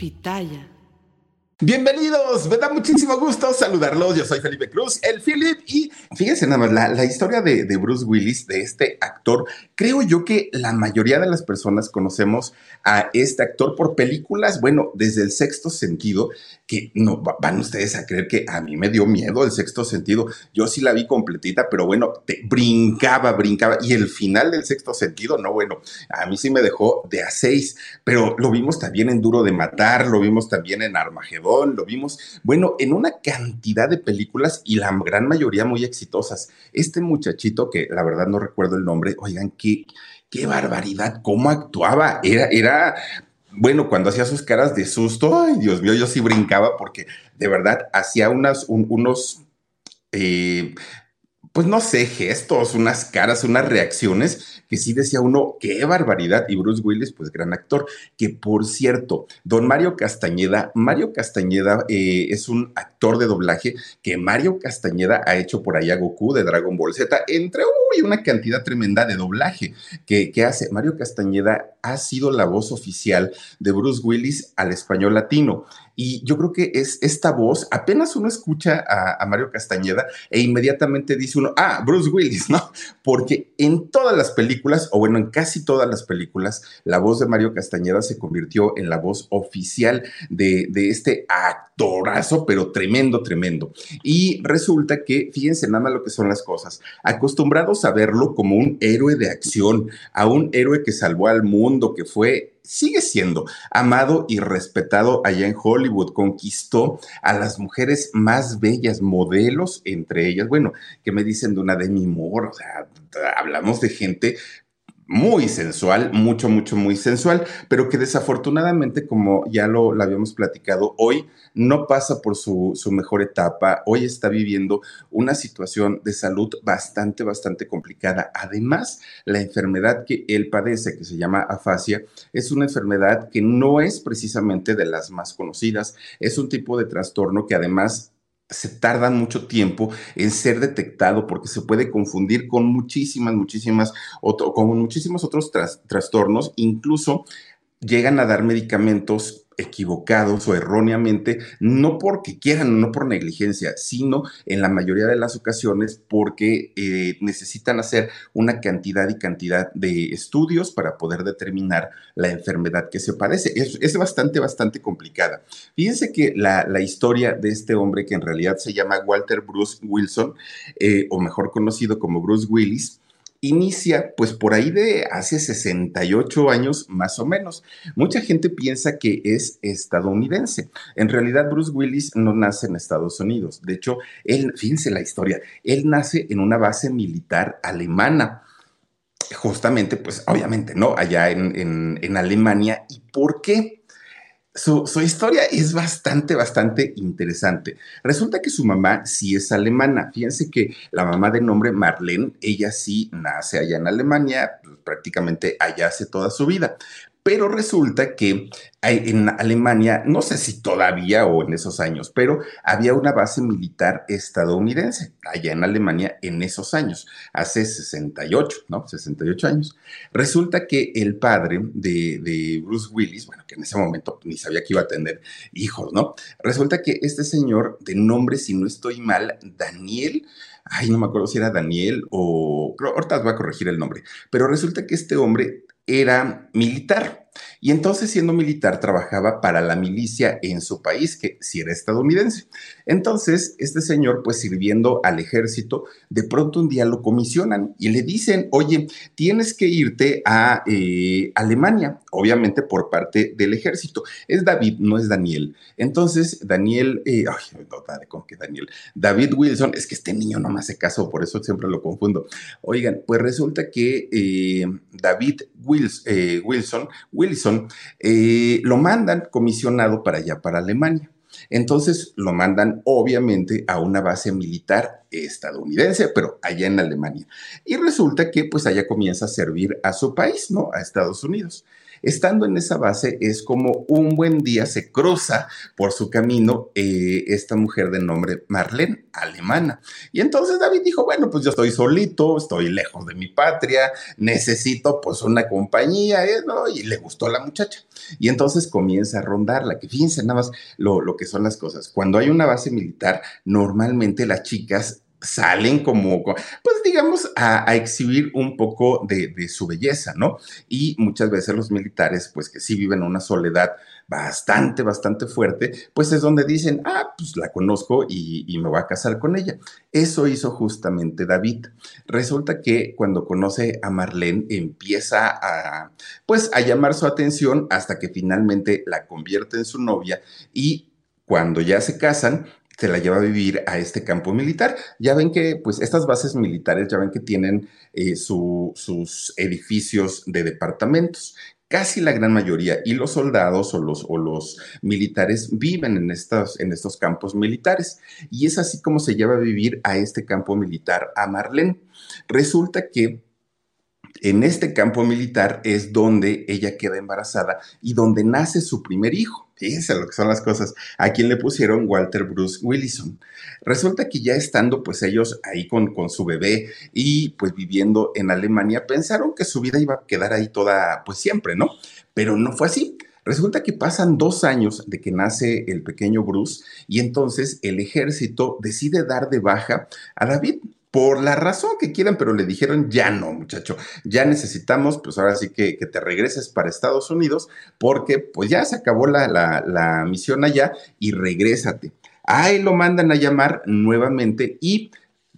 Pitaya. Bienvenidos, me da muchísimo gusto saludarlos. Yo soy Felipe Cruz, el Philip, y fíjense nada más, la, historia de, de, Bruce Willis, de este actor, creo yo que la mayoría de las personas conocemos a este actor por películas, bueno, desde el sexto sentido, que no van ustedes a creer que a mí me dio miedo el sexto sentido. Yo sí la vi completita, pero bueno, te brincaba, brincaba. Y el final del sexto sentido, no, bueno, a mí sí me dejó de a seis, pero lo vimos también en Duro de Matar, lo vimos también en Armagedón, lo vimos, bueno, en una cantidad de películas y la gran mayoría muy exitosas. Este muchachito, que la verdad no recuerdo el nombre, oigan, qué, qué barbaridad, cómo actuaba. Era, era, bueno, cuando hacía sus caras de susto, ay, Dios mío, yo sí brincaba porque de verdad hacía unas, unos, eh, pues no sé, gestos, unas caras, unas reacciones que sí decía uno, qué barbaridad. Y Bruce Willis, pues gran actor. Que por cierto, don Mario Castañeda, Mario Castañeda eh, es un actor de doblaje que Mario Castañeda ha hecho por allá Goku de Dragon Ball Z, entre uy, una cantidad tremenda de doblaje que, que hace. Mario Castañeda ha sido la voz oficial de Bruce Willis al español latino. Y yo creo que es esta voz, apenas uno escucha a, Mario Castañeda e inmediatamente dice uno, ah, Bruce Willis, ¿no? Porque en todas las películas, o bueno, en casi todas las películas, la voz de Mario Castañeda se convirtió en la voz oficial de, de este actorazo, pero tremendo, tremendo. Y resulta que, fíjense nada más lo que son las cosas, acostumbrados a verlo como un héroe de acción, a un héroe que salvó al mundo, que fue sigue siendo amado y respetado allá en Hollywood. Conquistó a las mujeres más bellas, modelos entre ellas. Bueno, que me dicen de una Demi Moore? O sea, hablamos de gente muy sensual, mucho, mucho, muy sensual, pero que desafortunadamente, como ya lo, habíamos platicado, hoy no pasa por su, su, mejor etapa, hoy está viviendo una situación de salud bastante, bastante complicada. Además, la enfermedad que él padece, que se llama afasia, es una enfermedad que no es precisamente de las más conocidas, es un tipo de trastorno que además se tarda mucho tiempo en ser detectado porque se puede confundir con muchísimas, muchísimas, con muchísimos otros trastornos, incluso llegan a dar medicamentos equivocados o erróneamente, no porque quieran, no por negligencia, sino en la mayoría de las ocasiones porque eh, necesitan hacer una cantidad y cantidad de estudios para poder determinar la enfermedad que se padece. Es, bastante, bastante complicada. Fíjense que la, historia de este hombre que en realidad se llama Walter Bruce Wilson, eh, o mejor conocido como Bruce Willis, inicia pues por ahí de hace 68 años más o menos. Mucha gente piensa que es estadounidense. En realidad Bruce Willis no nace en Estados Unidos. De hecho, él, fíjense la historia, él nace en una base militar alemana. Justamente, pues obviamente, ¿no? Allá en, en, en Alemania. ¿Y por qué? Su, historia es bastante, bastante interesante. Resulta que su mamá sí es alemana. Fíjense que la mamá de nombre Marlene, ella sí nace allá en Alemania, pues, prácticamente allá hace toda su vida. Pero resulta que en Alemania, no sé si todavía o en esos años, pero había una base militar estadounidense allá en Alemania en esos años, hace 68, ¿no? 68 años. Resulta que el padre de, Bruce Willis, bueno, que en ese momento ni sabía que iba a tener hijos, ¿no? Resulta que este señor, de nombre, si no estoy mal, Daniel, ay, no me acuerdo si era Daniel o, ahorita voy a corregir el nombre, pero resulta que este hombre era militar. Y entonces, siendo militar, trabajaba para la milicia en su país, que si era estadounidense. Entonces, este señor, pues sirviendo al ejército, de pronto un día lo comisionan y le dicen, oye, tienes que irte a eh, Alemania, obviamente por parte del ejército. Es David, no es Daniel. Entonces, Daniel, eh, ay, no, ¿cómo que Daniel? David Wilson, es que este niño no me hace caso, por eso siempre lo confundo. Oigan, pues resulta que eh, David Wilson, Wilson lo mandan comisionado para allá, para Alemania. Entonces lo mandan obviamente a una base militar estadounidense, pero allá en Alemania. Y resulta que pues allá comienza a servir a su país, ¿no? A Estados Unidos. Estando en esa base es como un buen día se cruza por su camino eh, esta mujer de nombre Marlene, alemana. Y entonces David dijo, bueno, pues yo estoy solito, estoy lejos de mi patria, necesito pues una compañía, ¿eh? ¿no? Y le gustó la muchacha. Y entonces comienza a rondarla, que fíjense nada más lo, lo que son las cosas. Cuando hay una base militar, normalmente las chicas salen como, pues digamos, a, exhibir un poco de, su belleza, ¿no? Y muchas veces los militares, pues que sí viven una soledad bastante, bastante fuerte, pues es donde dicen, ah, pues la conozco y, me voy a casar con ella. Eso hizo justamente David. Resulta que cuando conoce a Marlene empieza a, pues, a llamar su atención hasta que finalmente la convierte en su novia y cuando ya se casan, se la lleva a vivir a este campo militar. Ya ven que, pues, estas bases militares, ya ven que tienen eh, sus edificios de departamentos. Casi la gran mayoría, y los soldados o los, o los militares viven en en estos campos militares. Y es así como se lleva a vivir a este campo militar a Marlene. Resulta que en este campo militar es donde ella queda embarazada y donde nace su primer hijo. Fíjense lo que son las cosas. A quien le pusieron Walter Bruce Willison. Resulta que ya estando pues ellos ahí con, con su bebé y pues viviendo en Alemania, pensaron que su vida iba a quedar ahí toda pues siempre, ¿no? Pero no fue así. Resulta que pasan dos años de que nace el pequeño Bruce y entonces el ejército decide dar de baja a David por la razón que quieran, pero le dijeron, ya no, muchacho, ya necesitamos, pues ahora sí que, que te regreses para Estados Unidos, porque pues ya se acabó la, la, la misión allá y regrésate. Ahí lo mandan a llamar nuevamente y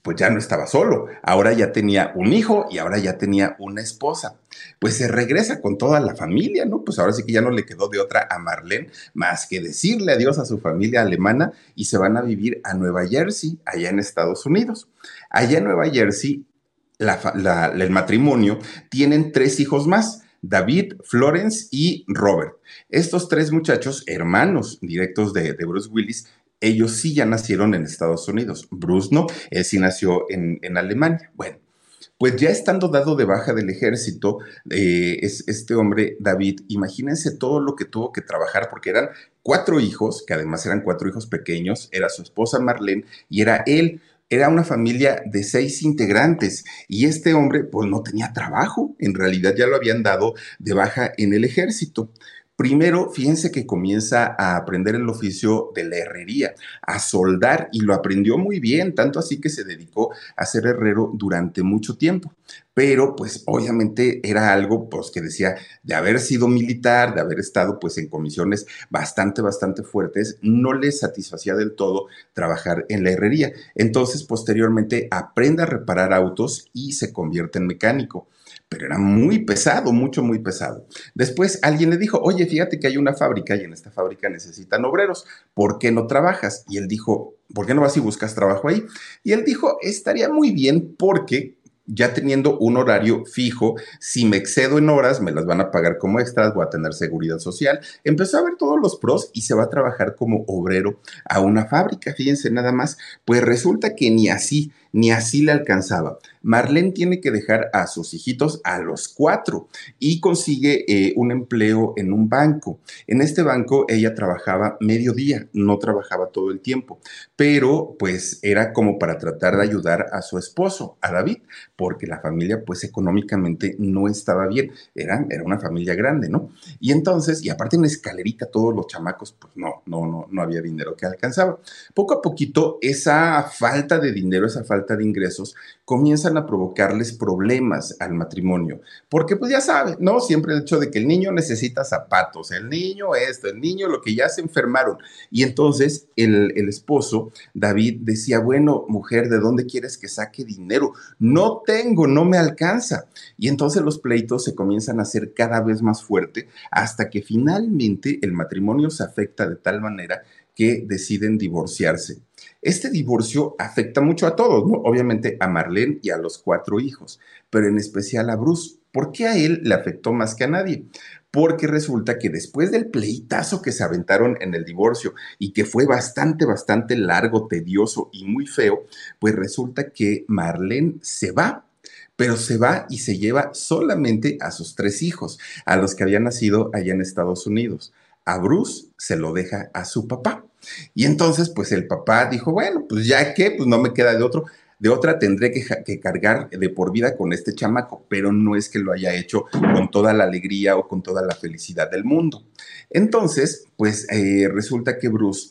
pues ya no estaba solo, ahora ya tenía un hijo y ahora ya tenía una esposa. Pues se regresa con toda la familia, ¿no? Pues ahora sí que ya no le quedó de otra a Marlene más que decirle adiós a su familia alemana y se van a vivir a Nueva Jersey, allá en Estados Unidos. Allá en Nueva Jersey, el matrimonio tienen tres hijos más. David, Florence y Robert. Estos tres muchachos, hermanos directos de, de Bruce Willis, ellos sí ya nacieron en Estados Unidos. Bruce no, él sí nació en, Alemania. Bueno, pues ya estando dado de baja del ejército, eh, es, este hombre, David, imagínense todo lo que tuvo que trabajar, porque eran cuatro hijos, que además eran cuatro hijos pequeños, era su esposa Marlene y era él. Era una familia de seis integrantes y este hombre pues no tenía trabajo, en realidad ya lo habían dado de baja en el ejército. Primero, fíjense que comienza a aprender el oficio de la herrería, a soldar y lo aprendió muy bien, tanto así que se dedicó a ser herrero durante mucho tiempo. Pero pues obviamente era algo pues que decía de haber sido militar, de haber estado pues en comisiones bastante, bastante fuertes, no le satisfacía del todo trabajar en la herrería. Entonces posteriormente aprende a reparar autos y se convierte en mecánico pero era muy pesado, mucho, muy pesado. Después alguien le dijo, oye, fíjate que hay una fábrica y en esta fábrica necesitan obreros, ¿por qué no trabajas? Y él dijo, ¿por qué no vas y buscas trabajo ahí? Y él dijo, estaría muy bien porque ya teniendo un horario fijo, si me excedo en horas, me las van a pagar como extras, voy a tener seguridad social. Empezó a ver todos los pros y se va a trabajar como obrero a una fábrica, fíjense nada más. Pues resulta que ni así, ni así le alcanzaba. Marlene tiene que dejar a sus hijitos a los cuatro y consigue eh, un empleo en un banco. En este banco ella trabajaba medio día, no trabajaba todo el tiempo, pero pues era como para tratar de ayudar a su esposo, a David, porque la familia pues económicamente no estaba bien, era, era una familia grande, ¿no? Y entonces, y aparte en escalerita todos los chamacos, pues no, no, no, no había dinero que alcanzaba. Poco a poquito esa falta de dinero, esa falta de ingresos, comienzan a provocarles problemas al matrimonio. Porque pues ya saben, ¿no? Siempre el hecho de que el niño necesita zapatos, el niño esto, el niño lo que ya se enfermaron. Y entonces el, el esposo, David, decía, bueno, mujer, ¿de dónde quieres que saque dinero? No tengo, no me alcanza. Y entonces los pleitos se comienzan a hacer cada vez más fuerte hasta que finalmente el matrimonio se afecta de tal manera que deciden divorciarse. Este divorcio afecta mucho a todos, ¿no? Obviamente a Marlene y a los cuatro hijos, pero en especial a Bruce. ¿Por qué a él le afectó más que a nadie? Porque resulta que después del pleitazo que se aventaron en el divorcio y que fue bastante, bastante largo, tedioso y muy feo, pues resulta que Marlene se va pero se va y se lleva solamente a sus tres hijos, a los que habían nacido allá en Estados Unidos. A Bruce se lo deja a su papá. Y entonces, pues el papá dijo, bueno, pues ya que, pues no me queda de otro, de otra tendré que, cargar de por vida con este chamaco, pero no es que lo haya hecho con toda la alegría o con toda la felicidad del mundo. Entonces, pues eh, resulta que Bruce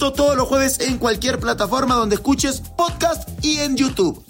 Todos los jueves en cualquier plataforma donde escuches podcast y en YouTube.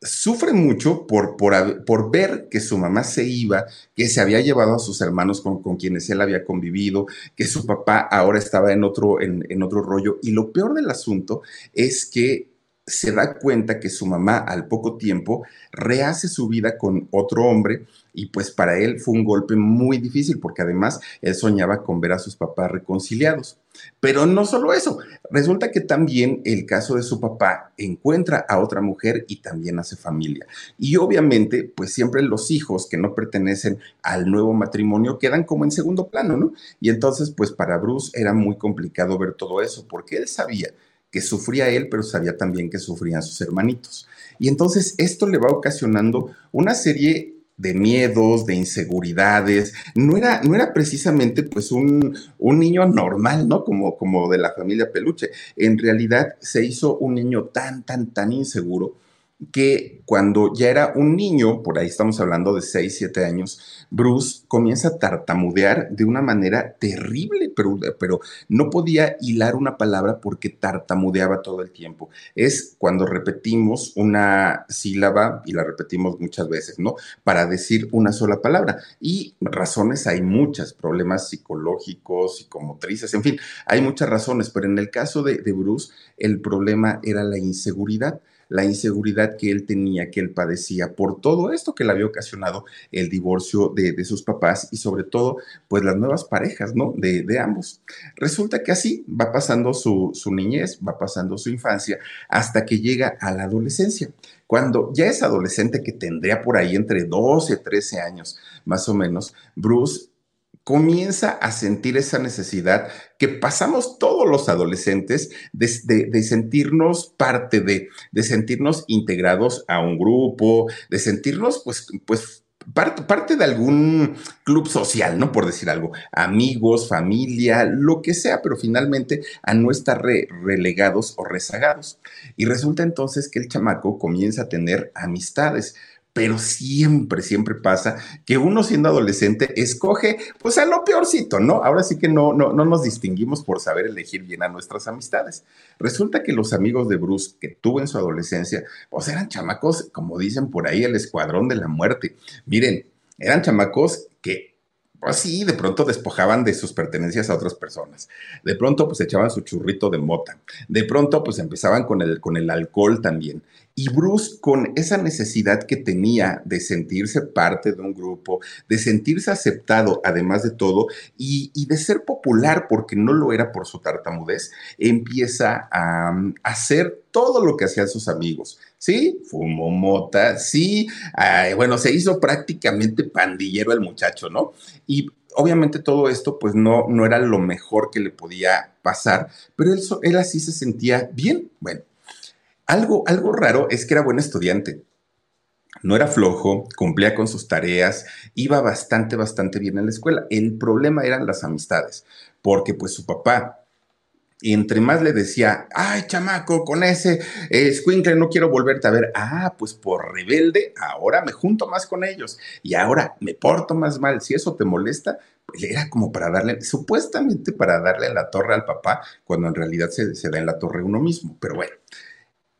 Sufre mucho por, por, ver que su mamá se iba, que se había llevado a sus hermanos con, quienes él había convivido, que su papá ahora estaba en otro, en otro rollo. Y lo peor del asunto es que se da cuenta que su mamá al poco tiempo rehace su vida con otro hombre y pues para él fue un golpe muy difícil porque además él soñaba con ver a sus papás reconciliados. Pero no solo eso, resulta que también el caso de su papá encuentra a otra mujer y también hace familia. Y obviamente, pues siempre los hijos que no pertenecen al nuevo matrimonio quedan como en segundo plano, ¿no? Y entonces, pues para Bruce era muy complicado ver todo eso porque él sabía que sufría él, pero sabía también que sufrían sus hermanitos. Y entonces esto le va ocasionando una serie de miedos, de inseguridades. No era, no era precisamente pues un, un, niño normal, ¿no? Como, como de la familia Peluche. En realidad se hizo un niño tan, tan, tan inseguro que cuando ya era un niño, por ahí estamos hablando de 6, 7 años, Bruce comienza a tartamudear de una manera terrible, pero, no podía hilar una palabra porque tartamudeaba todo el tiempo. Es cuando repetimos una sílaba y la repetimos muchas veces, ¿no? Para decir una sola palabra. Y razones hay muchas, problemas psicológicos, psicomotrices, en fin, hay muchas razones, pero en el caso de Bruce, el problema era la inseguridad la inseguridad que él tenía, que él padecía por todo esto que le había ocasionado el divorcio de, sus papás y sobre todo, pues las nuevas parejas, ¿no? De, ambos. Resulta que así va pasando su, su niñez, va pasando su infancia, hasta que llega a la adolescencia. Cuando ya es adolescente, que tendría por ahí entre 12 y 13 años, más o menos, Bruce comienza a sentir esa necesidad que pasamos todos los adolescentes de, sentirnos parte de, de sentirnos integrados a un grupo, de sentirnos pues, pues parte, de algún club social, ¿no? Por decir algo, amigos, familia, lo que sea, pero finalmente a no estar relegados o rezagados. Y resulta entonces que el chamaco comienza a tener amistades pero siempre, siempre pasa que uno siendo adolescente escoge, pues a lo peorcito, ¿no? Ahora sí que no, no, no nos distinguimos por saber elegir bien a nuestras amistades. Resulta que los amigos de Bruce que tuvo en su adolescencia, pues eran chamacos, como dicen por ahí, el escuadrón de la muerte. Miren, eran chamacos que pues sí, de pronto despojaban de sus pertenencias a otras personas. De pronto, pues echaban su churrito de mota. De pronto, pues empezaban con el, con el alcohol también. Y Bruce, con esa necesidad que tenía de sentirse parte de un grupo, de sentirse aceptado, además de todo, y, de ser popular, porque no lo era por su tartamudez, empieza a, hacer todo lo que hacían sus amigos. Sí, fumó mota, sí, bueno, se hizo prácticamente pandillero el muchacho, ¿no? Y obviamente todo esto pues no, no era lo mejor que le podía pasar, pero él, él así se sentía bien. Bueno, algo, algo raro es que era buen estudiante. No era flojo, cumplía con sus tareas, iba bastante, bastante bien en la escuela. El problema eran las amistades, porque pues su papá, entre más le decía, ay, chamaco, con ese eh, no quiero volverte a ver. Ah, pues por rebelde, ahora me junto más con ellos y ahora me porto más mal. Si eso te molesta, pues era como para darle, supuestamente para darle la torre al papá, cuando en realidad se, se da en la torre uno mismo. Pero bueno,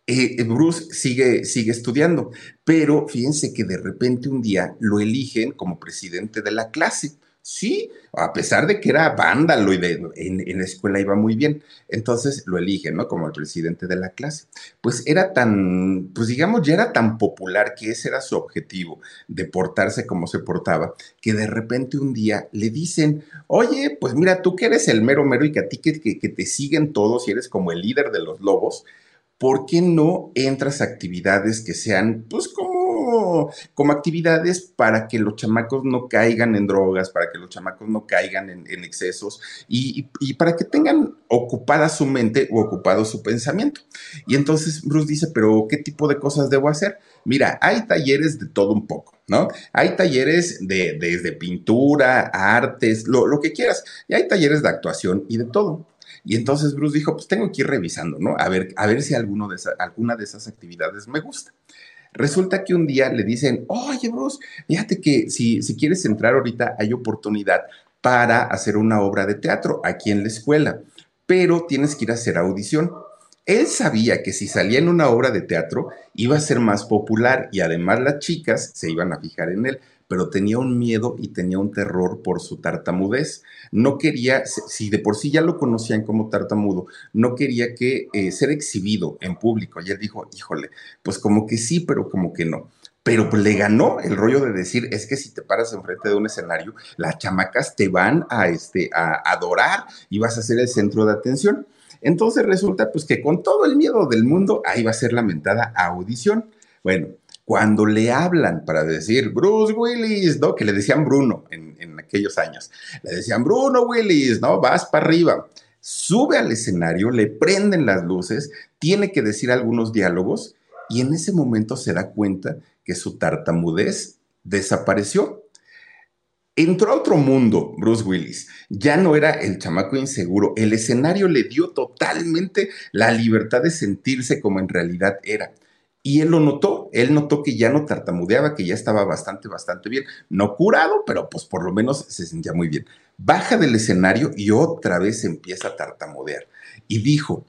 eh, eh, Bruce sigue, sigue estudiando, pero fíjense que de repente un día lo eligen como presidente de la clase. Sí, a pesar de que era vándalo y de, en, la escuela iba muy bien. Entonces lo eligen, ¿no? Como el presidente de la clase. Pues era tan, pues digamos, ya era tan popular que ese era su objetivo, de portarse como se portaba, que de repente un día le dicen, oye, pues mira, tú que eres el mero mero y que a ti que, que te siguen todos y eres como el líder de los lobos, ¿por qué no entras a actividades que sean, pues, como, como actividades para que los chamacos no caigan en drogas, para que los chamacos no caigan en, excesos y, para que tengan ocupada su mente o ocupado su pensamiento? Y entonces Bruce dice, pero ¿qué tipo de cosas debo hacer? Mira, hay talleres de todo un poco, ¿no? Hay talleres de, desde pintura, artes, lo, que quieras, y hay talleres de actuación y de todo. Y entonces Bruce dijo, pues tengo que ir revisando, ¿no? A ver, a ver si alguna de esas actividades me gusta. Resulta que un día le dicen, oye Bruce, fíjate que si, si quieres entrar ahorita hay oportunidad para hacer una obra de teatro aquí en la escuela, pero tienes que ir a hacer audición. Él sabía que si salía en una obra de teatro iba a ser más popular y además las chicas se iban a fijar en él pero tenía un miedo y tenía un terror por su tartamudez. No quería, si de por sí ya lo conocían como tartamudo, no quería que eh, ser exhibido en público. Y él dijo, híjole, pues como que sí, pero como que no. Pero le ganó el rollo de decir, es que si te paras enfrente de un escenario, las chamacas te van a, este, a adorar y vas a ser el centro de atención. Entonces resulta pues que con todo el miedo del mundo, ahí va a ser lamentada audición. Bueno, cuando le hablan para decir Bruce Willis, ¿no? Que le decían Bruno en, aquellos años. Le decían Bruno Willis, ¿no? Vas para arriba. Sube al escenario, le prenden las luces, tiene que decir algunos diálogos y en ese momento se da cuenta que su tartamudez desapareció. Entró a otro mundo Bruce Willis. Ya no era el chamaco inseguro. El escenario le dio totalmente la libertad de sentirse como en realidad era. Y él lo notó, él notó que ya no tartamudeaba, que ya estaba bastante, bastante bien. No curado, pero pues por lo menos se sentía muy bien. Baja del escenario y otra vez empieza a tartamudear. Y dijo,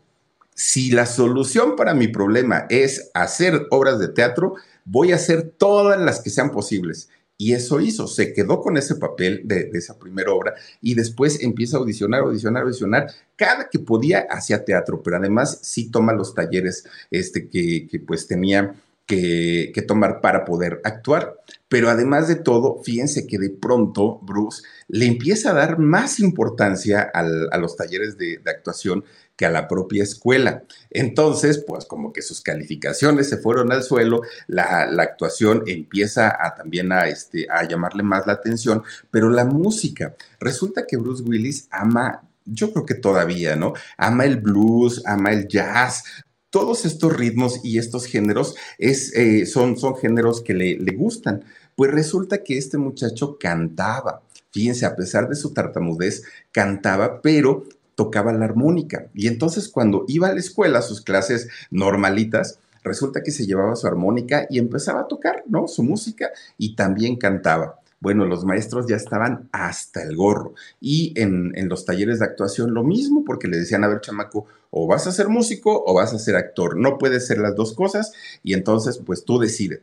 si la solución para mi problema es hacer obras de teatro, voy a hacer todas las que sean posibles. Y eso hizo, se quedó con ese papel de, esa primera obra y después empieza a audicionar, audicionar, audicionar. Cada que podía hacía teatro, pero además sí toma los talleres este, que, pues tenía que, tomar para poder actuar. Pero además de todo, fíjense que de pronto Bruce le empieza a dar más importancia a los talleres de, de actuación que a la propia escuela. Entonces, pues como que sus calificaciones se fueron al suelo, la, actuación empieza a también a, este, a llamarle más la atención, pero la música, resulta que Bruce Willis ama yo creo que todavía, ¿no? Ama el blues, ama el jazz. Todos estos ritmos y estos géneros es, eh, son, son géneros que le, le gustan. Pues resulta que este muchacho cantaba. Fíjense, a pesar de su tartamudez, cantaba, pero tocaba la armónica. Y entonces cuando iba a la escuela, sus clases normalitas, resulta que se llevaba su armónica y empezaba a tocar, ¿no? Su música y también cantaba. Bueno, los maestros ya estaban hasta el gorro. Y en, en, los talleres de actuación lo mismo, porque le decían, a ver, chamaco, o vas a ser músico o vas a ser actor. No puedes ser las dos cosas y entonces, pues tú decides.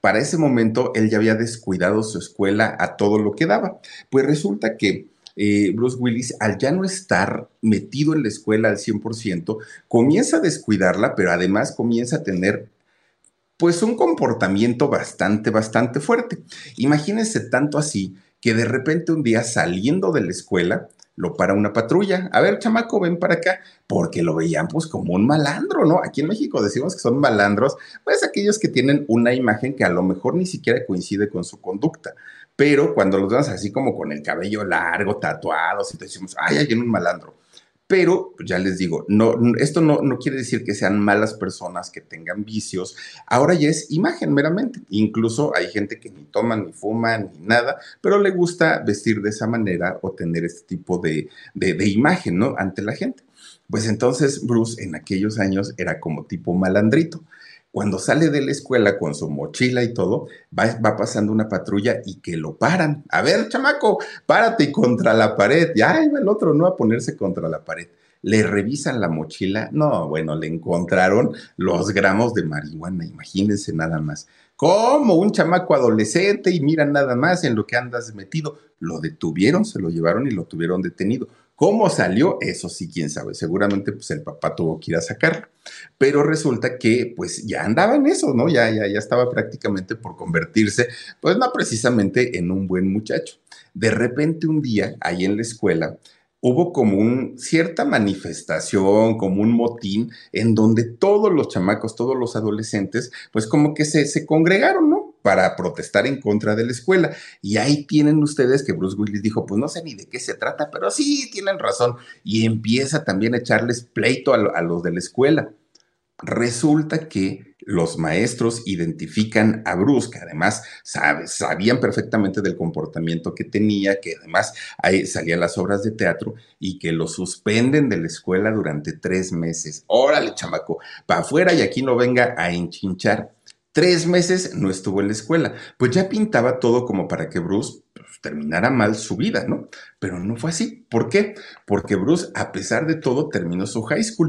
Para ese momento, él ya había descuidado su escuela a todo lo que daba. Pues resulta que eh, Bruce Willis, al ya no estar metido en la escuela al 100%, comienza a descuidarla, pero además comienza a tener pues un comportamiento bastante, bastante fuerte. Imagínense tanto así que de repente un día saliendo de la escuela, lo para una patrulla. A ver, chamaco, ven para acá, porque lo veían pues como un malandro, ¿no? Aquí en México decimos que son malandros, pues aquellos que tienen una imagen que a lo mejor ni siquiera coincide con su conducta pero cuando los vemos así como con el cabello largo, tatuados, te decimos, ay, hay un malandro. Pero ya les digo, no, esto no, no quiere decir que sean malas personas que tengan vicios. Ahora ya es imagen meramente. Incluso hay gente que ni toma, ni fuma, ni nada, pero le gusta vestir de esa manera o tener este tipo de, de, de imagen, ¿no? Ante la gente. Pues entonces Bruce en aquellos años era como tipo malandrito. Cuando sale de la escuela con su mochila y todo, va, pasando una patrulla y que lo paran. A ver, chamaco, párate contra la pared. Ya va el otro, ¿no? A ponerse contra la pared. Le revisan la mochila. No, bueno, le encontraron los gramos de marihuana. Imagínense nada más como un chamaco adolescente y mira nada más en lo que andas metido. Lo detuvieron, se lo llevaron y lo tuvieron detenido. ¿Cómo salió? Eso sí, quién sabe. Seguramente pues el papá tuvo que ir a sacarlo. Pero resulta que pues ya andaba en eso, ¿no? Ya, ya, ya estaba prácticamente por convertirse, pues no precisamente en un buen muchacho. De repente un día, ahí en la escuela, hubo como una cierta manifestación, como un motín, en donde todos los chamacos, todos los adolescentes, pues como que se, se congregaron, ¿no? Para protestar en contra de la escuela. Y ahí tienen ustedes que Bruce Willis dijo, pues no sé ni de qué se trata, pero sí, tienen razón. Y empieza también a echarles pleito a, los de la escuela. Resulta que los maestros identifican a Bruce, que además sabían perfectamente del comportamiento que tenía, que además ahí salían las obras de teatro y que lo suspenden de la escuela durante tres meses. Órale, chamaco, para afuera y aquí no venga a enchinchar. Tres meses no estuvo en la escuela, pues ya pintaba todo como para que Bruce pues, terminara mal su vida, ¿no? Pero no fue así. ¿Por qué? Porque Bruce, a pesar de todo, terminó su high school.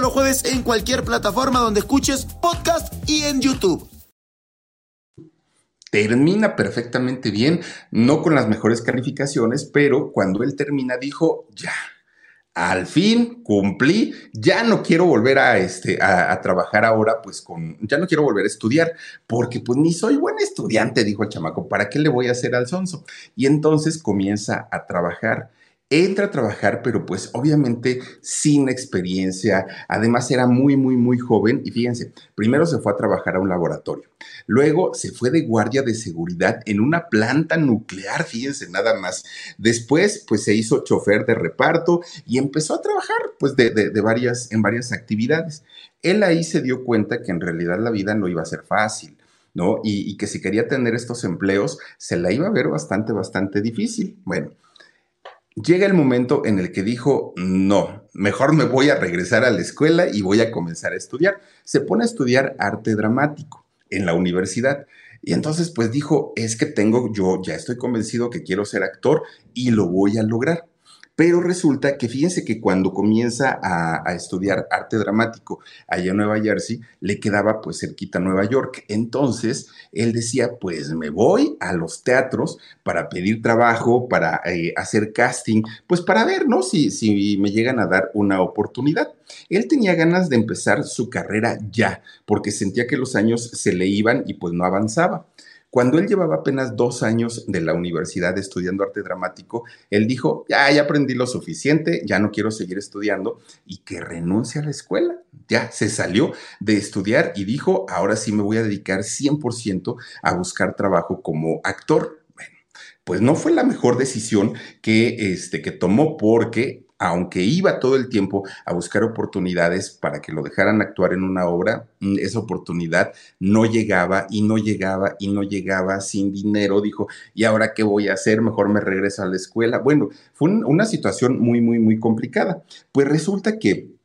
los jueves en cualquier plataforma donde escuches podcast y en YouTube. Termina perfectamente bien, no con las mejores calificaciones, pero cuando él termina dijo, ya, al fin cumplí, ya no quiero volver a, este, a, trabajar ahora, pues con, ya no quiero volver a estudiar, porque pues ni soy buen estudiante, dijo el chamaco, ¿para qué le voy a hacer al sonso? Y entonces comienza a trabajar entra a trabajar, pero pues obviamente sin experiencia. Además era muy, muy, muy joven y fíjense, primero se fue a trabajar a un laboratorio, luego se fue de guardia de seguridad en una planta nuclear, fíjense nada más. Después pues se hizo chofer de reparto y empezó a trabajar pues de, de, varias, en varias actividades. Él ahí se dio cuenta que en realidad la vida no iba a ser fácil. ¿no? Y, y que si quería tener estos empleos, se la iba a ver bastante, bastante difícil. Bueno, Llega el momento en el que dijo, no, mejor me voy a regresar a la escuela y voy a comenzar a estudiar. Se pone a estudiar arte dramático en la universidad. Y entonces pues dijo, es que tengo, yo ya estoy convencido que quiero ser actor y lo voy a lograr. Pero resulta que fíjense que cuando comienza a, estudiar arte dramático allá en Nueva Jersey, le quedaba pues cerquita Nueva York. Entonces él decía, pues me voy a los teatros para pedir trabajo, para eh, hacer casting, pues para ver, ¿no? Si, si me llegan a dar una oportunidad. Él tenía ganas de empezar su carrera ya, porque sentía que los años se le iban y pues no avanzaba. Cuando él llevaba apenas dos años de la universidad estudiando arte dramático, él dijo, ya, ya aprendí lo suficiente, ya no quiero seguir estudiando y que renuncie a la escuela. Ya se salió de estudiar y dijo, ahora sí me voy a dedicar 100% a buscar trabajo como actor. Bueno, pues no fue la mejor decisión que, este, que tomó porque aunque iba todo el tiempo a buscar oportunidades para que lo dejaran actuar en una obra, mm, esa oportunidad no llegaba y no llegaba y no llegaba sin dinero. Dijo, ¿y ahora qué voy a hacer? Mejor me regreso a la escuela. Bueno, fue una situación muy, muy, muy complicada. Pues resulta que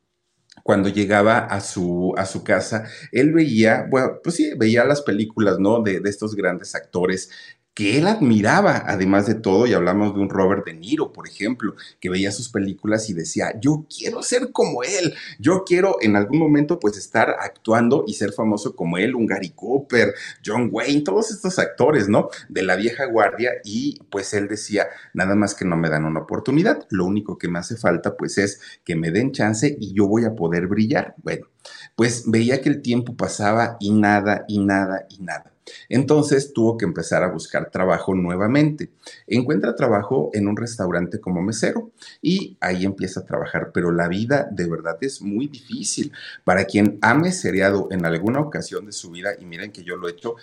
cuando llegaba a su, a su casa, él veía, bueno, pues sí, veía las películas, ¿no? De, de estos grandes actores que él admiraba, además de todo, y hablamos de un Robert De Niro, por ejemplo, que veía sus películas y decía, yo quiero ser como él, yo quiero en algún momento pues estar actuando y ser famoso como él, un Gary Cooper, John Wayne, todos estos actores, ¿no? De la vieja guardia y pues él decía, nada más que no me dan una oportunidad, lo único que me hace falta pues es que me den chance y yo voy a poder brillar. Bueno, pues veía que el tiempo pasaba y nada, y nada, y nada. Entonces tuvo que empezar a buscar trabajo nuevamente. Encuentra trabajo en un restaurante como mesero y ahí empieza a trabajar, pero la vida de verdad es muy difícil. Para quien ha mesereado en alguna ocasión de su vida, y miren que yo lo he hecho,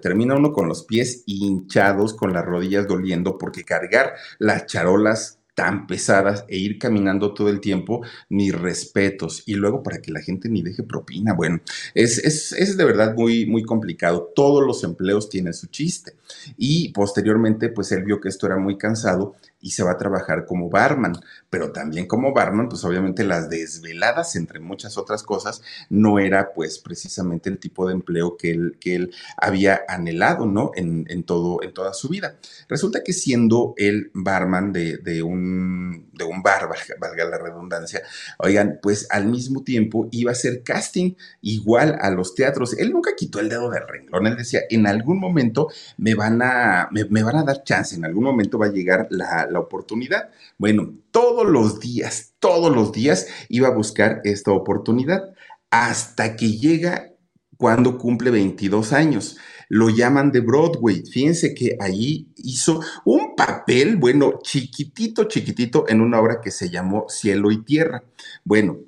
termina uno con los pies hinchados, con las rodillas doliendo, porque cargar las charolas tan pesadas e ir caminando todo el tiempo, ni respetos. Y luego para que la gente ni deje propina. Bueno, es, es, es de verdad muy, muy complicado. Todos los empleos tienen su chiste. Y posteriormente, pues él vio que esto era muy cansado y se va a trabajar como barman, pero también como barman, pues obviamente las desveladas, entre muchas otras cosas, no era pues precisamente el tipo de empleo que él, que él había anhelado, ¿no? En, todo, en toda su vida. Resulta que siendo el barman de, un, de un bar, valga la redundancia, oigan, pues al mismo tiempo iba a hacer casting igual a los teatros. Él nunca quitó el dedo del renglón, él decía, en algún momento me van a, me, van a dar chance, en algún momento va a llegar la, la oportunidad. Bueno, todos los días, todos los días iba a buscar esta oportunidad hasta que llega cuando cumple 22 años. Lo llaman de Broadway. Fíjense que allí hizo un papel, bueno, chiquitito, chiquitito, en una obra que se llamó Cielo y Tierra. Bueno,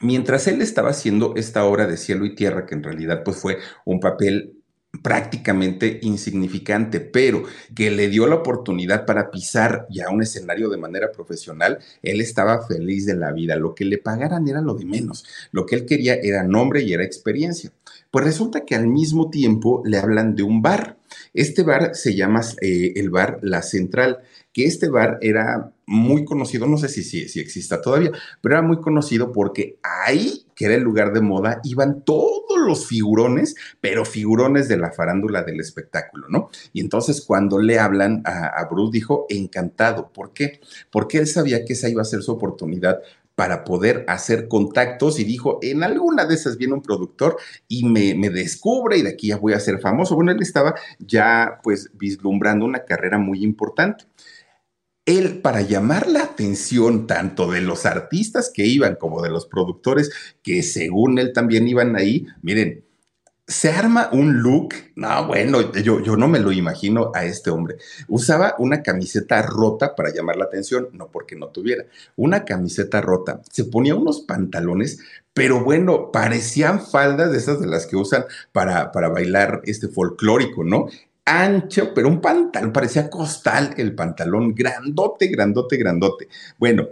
mientras él estaba haciendo esta obra de Cielo y Tierra, que en realidad pues fue un papel prácticamente insignificante, pero que le dio la oportunidad para pisar ya un escenario de manera profesional, él estaba feliz de la vida. Lo que le pagaran era lo de menos. Lo que él quería era nombre y era experiencia. Pues resulta que al mismo tiempo le hablan de un bar. Este bar se llama eh, el bar La Central, que este bar era muy conocido, no sé si, si, si exista todavía, pero era muy conocido porque ahí, que era el lugar de moda, iban todos los figurones, pero figurones de la farándula del espectáculo, ¿no? Y entonces cuando le hablan a, a Bruce dijo, encantado, ¿por qué? Porque él sabía que esa iba a ser su oportunidad para poder hacer contactos y dijo, en alguna de esas viene un productor y me, me, descubre y de aquí ya voy a ser famoso. Bueno, él estaba ya pues vislumbrando una carrera muy importante él para llamar la atención tanto de los artistas que iban como de los productores que según él también iban ahí, miren, se arma un look, no, bueno, yo, yo no me lo imagino a este hombre. Usaba una camiseta rota para llamar la atención, no porque no tuviera, una camiseta rota. Se ponía unos pantalones, pero bueno, parecían faldas de esas de las que usan para, para bailar este folclórico, ¿no? ancho, pero un pantalón, parecía costal el pantalón, grandote, grandote, grandote. Bueno,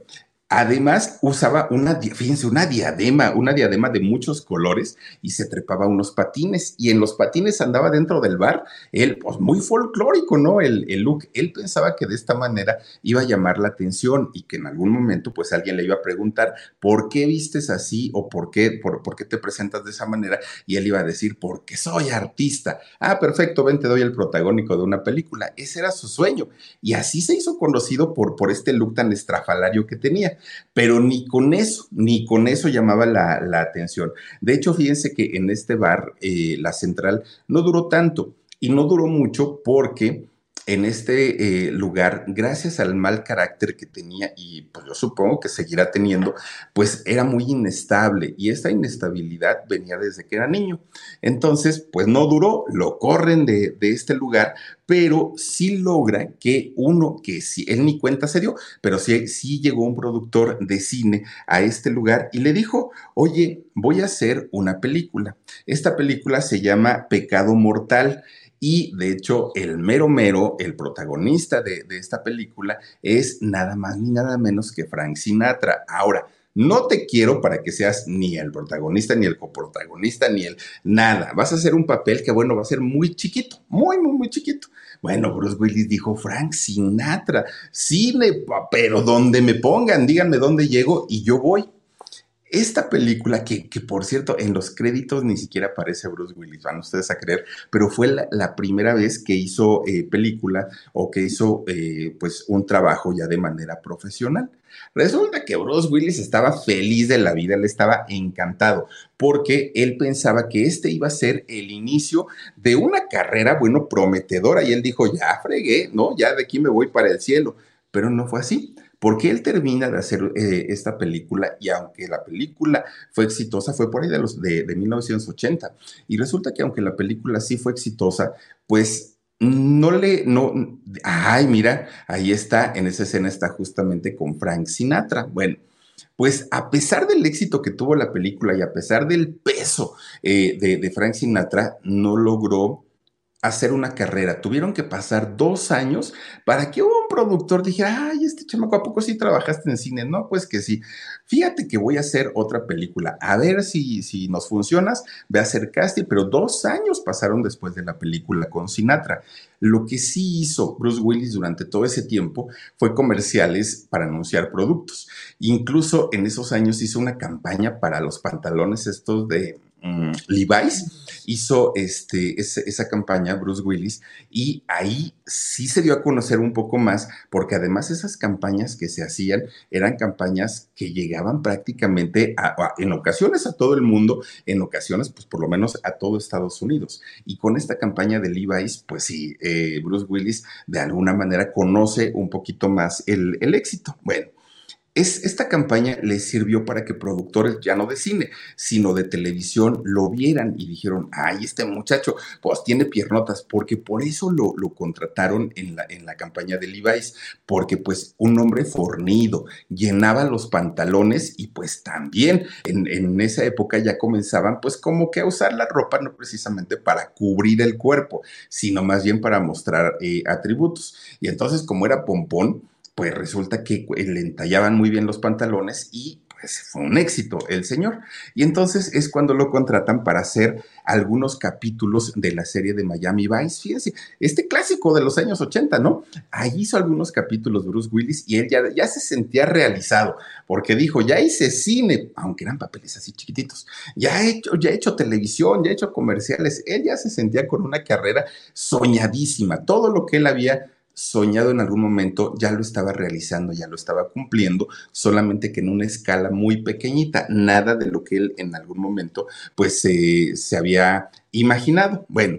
Además, usaba una, fíjense, una diadema, una diadema de muchos colores y se trepaba unos patines. Y en los patines andaba dentro del bar. Él, pues muy folclórico, ¿no? El, el, look. Él pensaba que de esta manera iba a llamar la atención y que en algún momento, pues alguien le iba a preguntar, ¿por qué vistes así o por qué, por, por qué te presentas de esa manera? Y él iba a decir, porque soy artista. Ah, perfecto, ven, te doy el protagónico de una película. Ese era su sueño. Y así se hizo conocido por, por este look tan estrafalario que tenía pero ni con eso, ni con eso llamaba la, atención. De hecho, fíjense que en este bar, eh, la central, no duró tanto y no duró mucho porque en este eh, lugar, gracias al mal carácter que tenía y pues yo supongo que seguirá teniendo, pues era muy inestable y esta inestabilidad venía desde que era niño. Entonces, pues no duró, lo corren de, este lugar, pero sí logra que uno, que si él ni cuenta se dio, pero sí, sí llegó un productor de cine a este lugar y le dijo, oye, voy a hacer una película. Esta película se llama Pecado Mortal y de hecho, el mero mero, el protagonista de, esta película, es nada más ni nada menos que Frank Sinatra. Ahora, no te quiero para que seas ni el protagonista, ni el coprotagonista, ni el nada. Vas a hacer un papel que, bueno, va a ser muy chiquito, muy, muy, muy chiquito. Bueno, Bruce Willis dijo, Frank Sinatra, cine, pero donde me pongan, díganme dónde llego y yo voy. Esta película, que, que, por cierto, en los créditos ni siquiera aparece Bruce Willis, van ustedes a creer, pero fue la, primera vez que hizo eh, película o que hizo eh, pues un trabajo ya de manera profesional. Resulta que Bruce Willis estaba feliz de la vida, él estaba encantado, porque él pensaba que este iba a ser el inicio de una carrera, bueno, prometedora, y él dijo, ya fregué, ¿no? Ya de aquí me voy para el cielo, pero no fue así porque él termina de hacer eh, esta película y aunque la película fue exitosa, fue por ahí de, los, de, 1980. Y resulta que aunque la película sí fue exitosa, pues no le, no, ay, mira, ahí está, en esa escena está justamente con Frank Sinatra. Bueno, pues a pesar del éxito que tuvo la película y a pesar del peso eh, de, de Frank Sinatra, no logró hacer una carrera. Tuvieron que pasar dos años para que un productor dijera, ay, este chamaco, ¿a poco sí trabajaste en cine? No, pues que sí. Fíjate que voy a hacer otra película. A ver si, si nos funcionas. Ve a hacer casting, pero dos años pasaron después de la película con Sinatra. Lo que sí hizo Bruce Willis durante todo ese tiempo fue comerciales para anunciar productos. Incluso en esos años hizo una campaña para los pantalones estos de Mm, Levi's hizo este, campaña, Bruce Willis, y ahí sí se dio a conocer un poco más, porque además esas campañas que se hacían eran campañas que llegaban prácticamente en ocasiones a todo el mundo, en ocasiones, pues por lo menos a todo Estados Unidos. Y con esta campaña de Levi's, pues sí, eh, Bruce Willis de alguna manera conoce un poquito más el éxito. Bueno. Es, esta campaña les sirvió para que productores ya no de cine, sino de televisión lo vieran y dijeron, ay, este muchacho pues tiene piernotas, porque por eso lo, lo contrataron en la, en la campaña de Levi's, porque pues un hombre fornido, llenaba los pantalones y pues también en, esa época ya comenzaban pues como que a usar la ropa no precisamente para cubrir el cuerpo, sino más bien para mostrar eh, atributos. Y entonces como era pompón, pues resulta que le entallaban muy bien los pantalones y pues fue un éxito el señor. Y entonces es cuando lo contratan para hacer algunos capítulos de la serie de Miami Vice. Fíjense, este clásico de los años 80, ¿no? Ahí hizo algunos capítulos Bruce Willis y él ya, ya se sentía realizado, porque dijo, ya hice cine, aunque eran papeles así chiquititos, ya he hecho, ya he hecho televisión, ya he hecho comerciales, él ya se sentía con una carrera soñadísima, todo lo que él había soñado en algún momento, ya lo estaba realizando, ya lo estaba cumpliendo, solamente que en una escala muy pequeñita, nada de lo que él en algún momento pues se había imaginado. Bueno,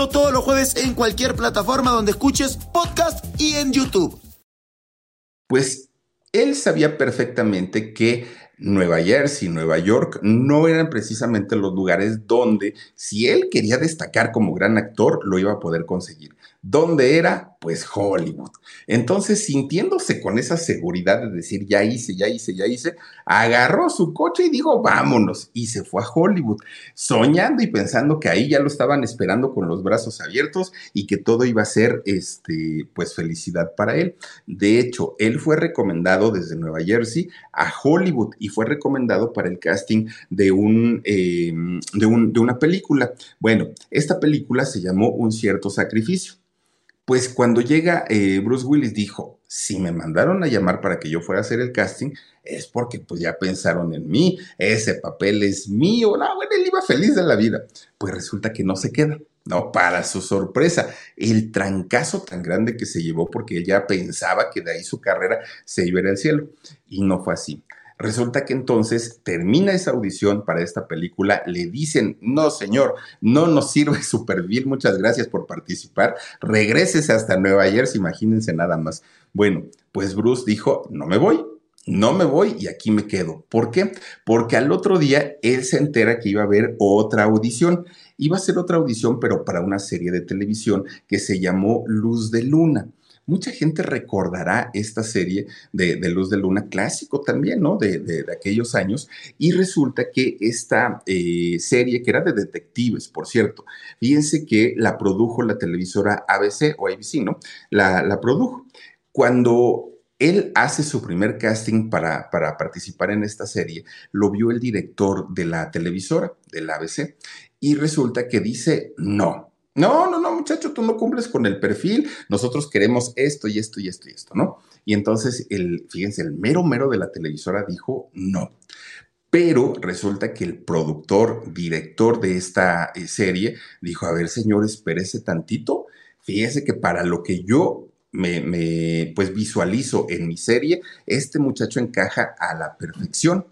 todos los jueves en cualquier plataforma donde escuches podcast y en YouTube. Pues él sabía perfectamente que Nueva Jersey, Nueva York, no eran precisamente los lugares donde, si él quería destacar como gran actor, lo iba a poder conseguir. ¿Dónde era? Pues Hollywood. Entonces, sintiéndose con esa seguridad de decir, ya hice, ya hice, ya hice, agarró su coche y dijo, vámonos. Y se fue a Hollywood, soñando y pensando que ahí ya lo estaban esperando con los brazos abiertos y que todo iba a ser, este, pues, felicidad para él. De hecho, él fue recomendado desde Nueva Jersey a Hollywood y fue recomendado para el casting de, un, em, de, un, de una película. Bueno, esta película se llamó Un cierto sacrificio. Pues cuando llega eh, Bruce Willis dijo, si me mandaron a llamar para que yo fuera a hacer el casting, es porque pues ya pensaron en mí, ese papel es mío, no, bueno, él iba feliz de la vida. Pues resulta que no se queda. No, para su sorpresa, el trancazo tan grande que se llevó porque él ya pensaba que de ahí su carrera se iba al cielo. Y no fue así. Resulta que entonces termina esa audición para esta película, le dicen, no señor, no nos sirve Superville, muchas gracias por participar, regrésese hasta Nueva Jersey, imagínense nada más. Bueno, pues Bruce dijo, no me voy, no me voy y aquí me quedo. ¿Por qué? Porque al otro día él se entera que iba a haber otra audición. Iba a ser otra audición, pero para una serie de televisión que se llamó Luz de Luna. Mucha gente recordará esta serie de, Luz de Luna, clásico también, ¿no? De, aquellos años. Y resulta que esta eh, serie, que era de detectives, por cierto, fíjense que la produjo la televisora ABC o ABC, ¿no? La, produjo. Cuando él hace su primer casting para, participar en esta serie, lo vio el director de la televisora, del ABC, y resulta que dice, no, no, no, no, muchacho, tú no cumples con el perfil, nosotros queremos esto y esto y esto y esto, ¿no? Y entonces, el, fíjense, el mero mero de la televisora dijo no. Pero resulta que el productor, director de esta eh, serie, dijo, a ver, señor, espérese tantito. Fíjese que para lo que yo me, me, pues visualizo en mi serie, este muchacho encaja a la perfección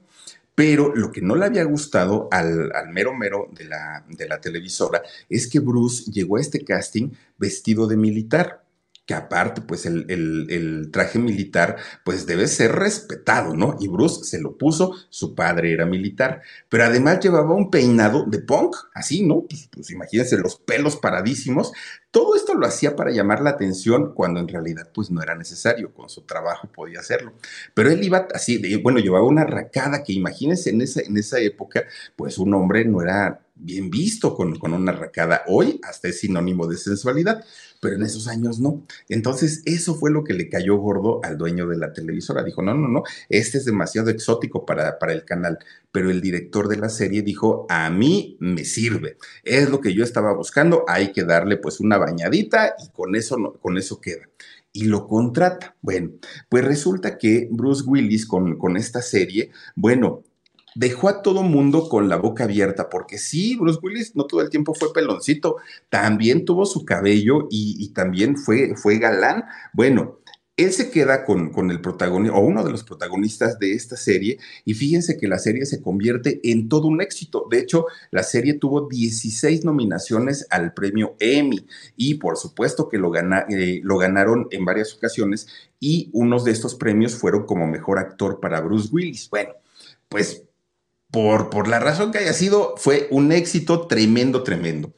Pero lo que no le había gustado al, mero mero de la, televisora es que Bruce llegó a este casting vestido de militar que aparte, pues el, traje militar, pues debe ser respetado, ¿no? Y Bruce se lo puso, su padre era militar, pero además llevaba un peinado de punk, así, ¿no? Pues, pues imagínense los pelos paradísimos. Todo esto lo hacía para llamar la atención cuando en realidad pues no era necesario, con su trabajo podía hacerlo. Pero él iba así, bueno, llevaba una racada que imagínense en esa, en esa época, pues un hombre no era bien visto con, con una racada. Hoy hasta es sinónimo de sensualidad pero en esos años no. Entonces, eso fue lo que le cayó gordo al dueño de la televisora. Dijo, no, no, no, este es demasiado exótico para, para el canal. Pero el director de la serie dijo, a mí me sirve. Es lo que yo estaba buscando, hay que darle pues una bañadita y con eso, con eso queda y lo contrata. Bueno, pues resulta que Bruce Willis con, con, esta serie, bueno, dejó a todo mundo con la boca abierta, porque sí, Bruce Willis no todo el tiempo fue peloncito, también tuvo su cabello y, también fue, fue galán. Bueno, él se queda con, con el protagonista, o uno de los protagonistas de esta serie, y fíjense que la serie se convierte en todo un éxito. De hecho, la serie tuvo 16 nominaciones al premio Emmy, y por supuesto que lo, eh, lo ganaron en varias ocasiones, y unos de estos premios fueron como mejor actor para Bruce Willis. Bueno, pues por, por la razón que haya sido, fue un éxito tremendo, tremendo.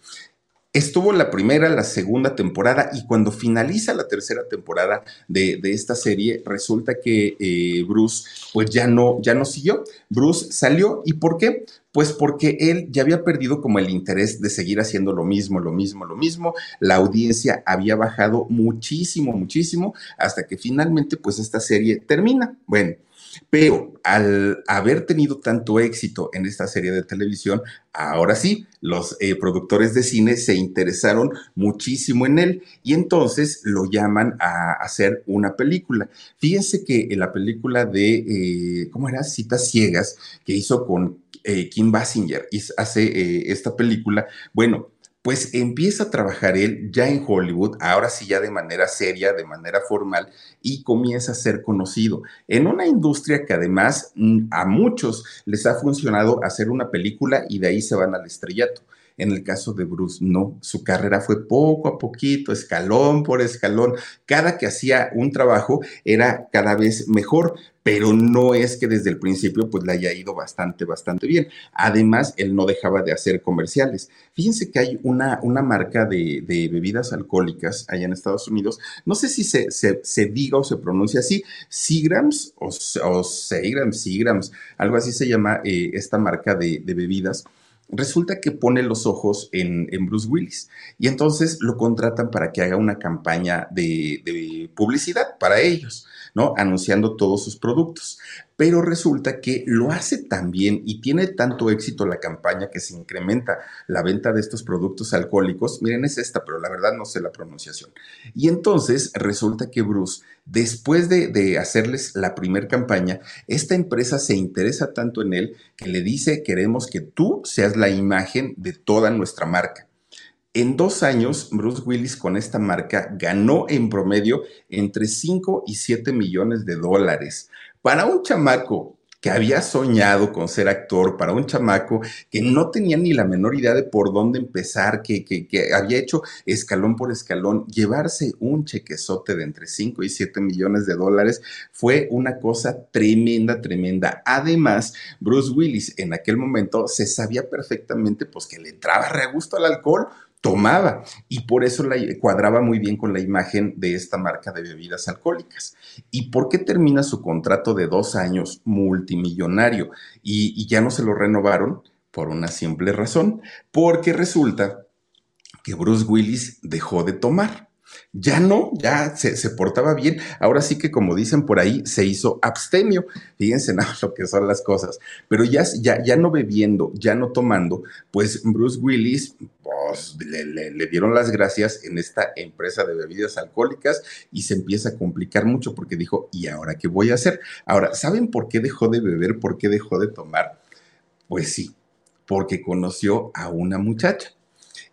Estuvo la primera, la segunda temporada y cuando finaliza la tercera temporada de, esta serie, resulta que eh, Bruce pues ya no, ya no siguió. Bruce salió y ¿por qué? Pues porque él ya había perdido como el interés de seguir haciendo lo mismo, lo mismo, lo mismo. La audiencia había bajado muchísimo, muchísimo hasta que finalmente pues esta serie termina. Bueno. Pero al haber tenido tanto éxito en esta serie de televisión, ahora sí, los eh, productores de cine se interesaron muchísimo en él y entonces lo llaman a hacer una película. Fíjense que en la película de, eh, ¿cómo era? Citas Ciegas, que hizo con eh, Kim Basinger, y hace esta película, bueno, pues empieza a trabajar él ya en Hollywood, ahora sí ya de manera seria, de manera formal, y comienza a ser conocido en una industria que además mm, a muchos les ha funcionado hacer una película y de ahí se van al estrellato. En el caso de Bruce, no, su carrera fue poco a poquito, escalón por escalón. Cada que hacía un trabajo era cada vez mejor, pero no es que desde el principio pues le haya ido bastante, bastante bien. Además, él no dejaba de hacer comerciales. Fíjense que hay una, una marca de, bebidas alcohólicas allá en Estados Unidos, no sé si se, se, diga o se pronuncia así, Seagrams o, o Seagrams, Seagrams, algo así se llama eh, esta marca de, de bebidas resulta que pone los ojos en, Bruce Willis y entonces lo contratan para que haga una campaña de, de, publicidad para ellos, ¿no? Anunciando todos sus productos pero resulta que lo hace tan bien y tiene tanto éxito la campaña que se incrementa la venta de estos productos alcohólicos. Miren, es esta, pero la verdad no sé la pronunciación. Y entonces resulta que Bruce, después de, hacerles la primer campaña, esta empresa se interesa tanto en él que le dice, queremos que tú seas la imagen de toda nuestra marca. En dos años, Bruce Willis con esta marca ganó en promedio entre 5 y 7 millones de dólares. Para un chamaco que había soñado con ser actor, para un chamaco que no tenía ni la menor idea de por dónde empezar, que, había hecho escalón por escalón, llevarse un chequezote de entre 5 y 7 millones de dólares fue una cosa tremenda, tremenda. Además, Bruce Willis en aquel momento se sabía perfectamente pues que le entraba re gusto al alcohol, tomaba y por eso la, cuadraba muy bien con la imagen de esta marca de bebidas alcohólicas. ¿Y por qué termina su contrato de dos años multimillonario y, y ya no se lo renovaron? Por una simple razón, porque resulta que Bruce Willis dejó de tomar. Ya no, ya se, portaba bien. Ahora sí que, como dicen por ahí, se hizo abstemio. Fíjense nada lo que son las cosas. Pero ya, ya, ya no bebiendo, ya no tomando, pues Bruce Willis pues, le, dieron las gracias en esta empresa de bebidas alcohólicas y se empieza a complicar mucho porque dijo, ¿y ahora qué voy a hacer? Ahora, ¿saben por qué dejó de beber? ¿Por qué dejó de tomar? Pues sí, porque conoció a una muchacha.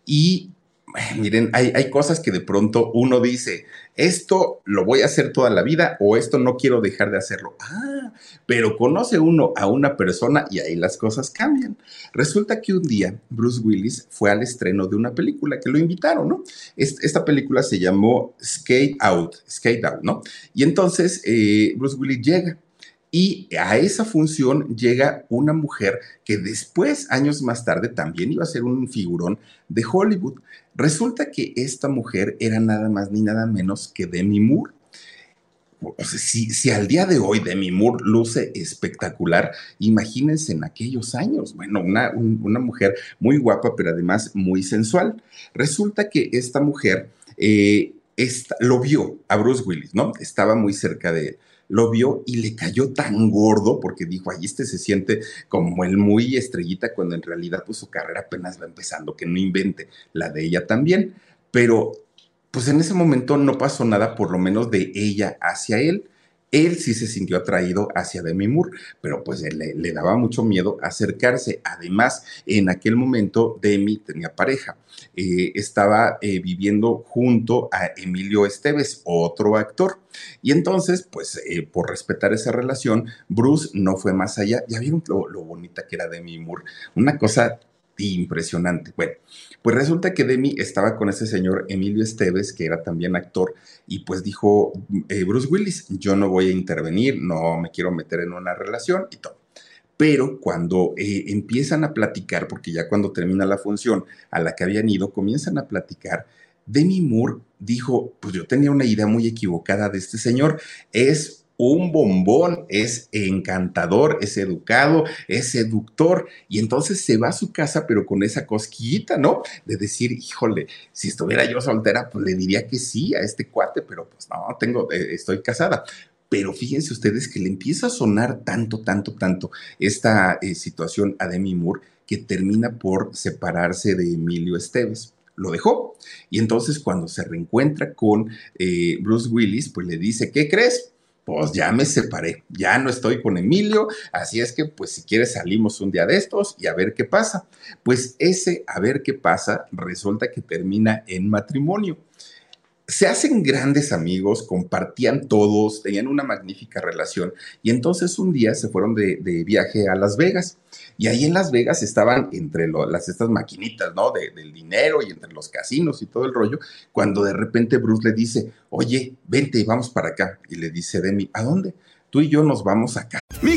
Y miren, hay, hay, cosas que de pronto uno dice, esto lo voy a hacer toda la vida o esto no quiero dejar de hacerlo. Ah, pero conoce uno a una persona y ahí las cosas cambian. Resulta que un día Bruce Willis fue al estreno de una película que lo invitaron, ¿no? Esta película se llamó Skate Out, Skate Out, ¿no? Y entonces eh, Bruce Willis llega y a esa función llega una mujer que después, años más tarde, también iba a ser un figurón de Hollywood. Resulta que esta mujer era nada más ni nada menos que Demi Moore. O sea, si, al día de hoy Demi Moore luce espectacular, imagínense en aquellos años. Bueno, una, una mujer muy guapa, pero además muy sensual. Resulta que esta mujer eh, lo vio a Bruce Willis, ¿no? Estaba muy cerca de él lo vio y le cayó tan gordo porque dijo, ahí este se siente como el muy estrellita cuando en realidad pues su carrera apenas va empezando, que no invente la de ella también. Pero pues en ese momento no pasó nada por lo menos de ella hacia él. Él sí se sintió atraído hacia Demi Moore, pero pues le, daba mucho miedo acercarse. Además, en aquel momento Demi tenía pareja. Eh, estaba eh, viviendo junto a Emilio Esteves, otro actor. Y entonces, pues eh, por respetar esa relación, Bruce no fue más allá. Ya vieron lo bonita que era Demi Moore. Una cosa impresionante. Bueno, pues resulta que Demi estaba con ese señor Emilio Esteves, que era también actor, y pues dijo, eh, Bruce Willis, yo no voy a intervenir, no me quiero meter en una relación y todo. Pero cuando eh, empiezan a platicar, porque ya cuando termina la función a la que habían ido, comienzan a platicar, Demi Moore dijo, pues yo tenía una idea muy equivocada de este señor, es un bombón, es encantador, es educado, es seductor, y entonces se va a su casa, pero con esa cosquillita, ¿no? De decir, híjole, si estuviera yo soltera, pues le diría que sí a este cuate, pero pues no, tengo, eh, estoy casada. Pero fíjense ustedes que le empieza a sonar tanto, tanto, tanto esta eh, situación a Demi Moore que termina por separarse de Emilio Esteves lo dejó. Y entonces cuando se reencuentra con eh, Bruce Willis, pues le dice, ¿qué crees? Pues ya me separé, ya no estoy con Emilio, así es que pues si quieres salimos un día de estos y a ver qué pasa. Pues ese a ver qué pasa resulta que termina en matrimonio se hacen grandes amigos, compartían todos, tenían una magnífica relación y entonces un día se fueron de, viaje a Las Vegas y ahí en Las Vegas estaban entre las estas maquinitas, ¿no? del dinero y entre los casinos y todo el rollo, cuando de repente Bruce le dice, oye, vente, vamos para acá. Y le dice Demi, ¿a dónde? Tú y yo nos vamos acá.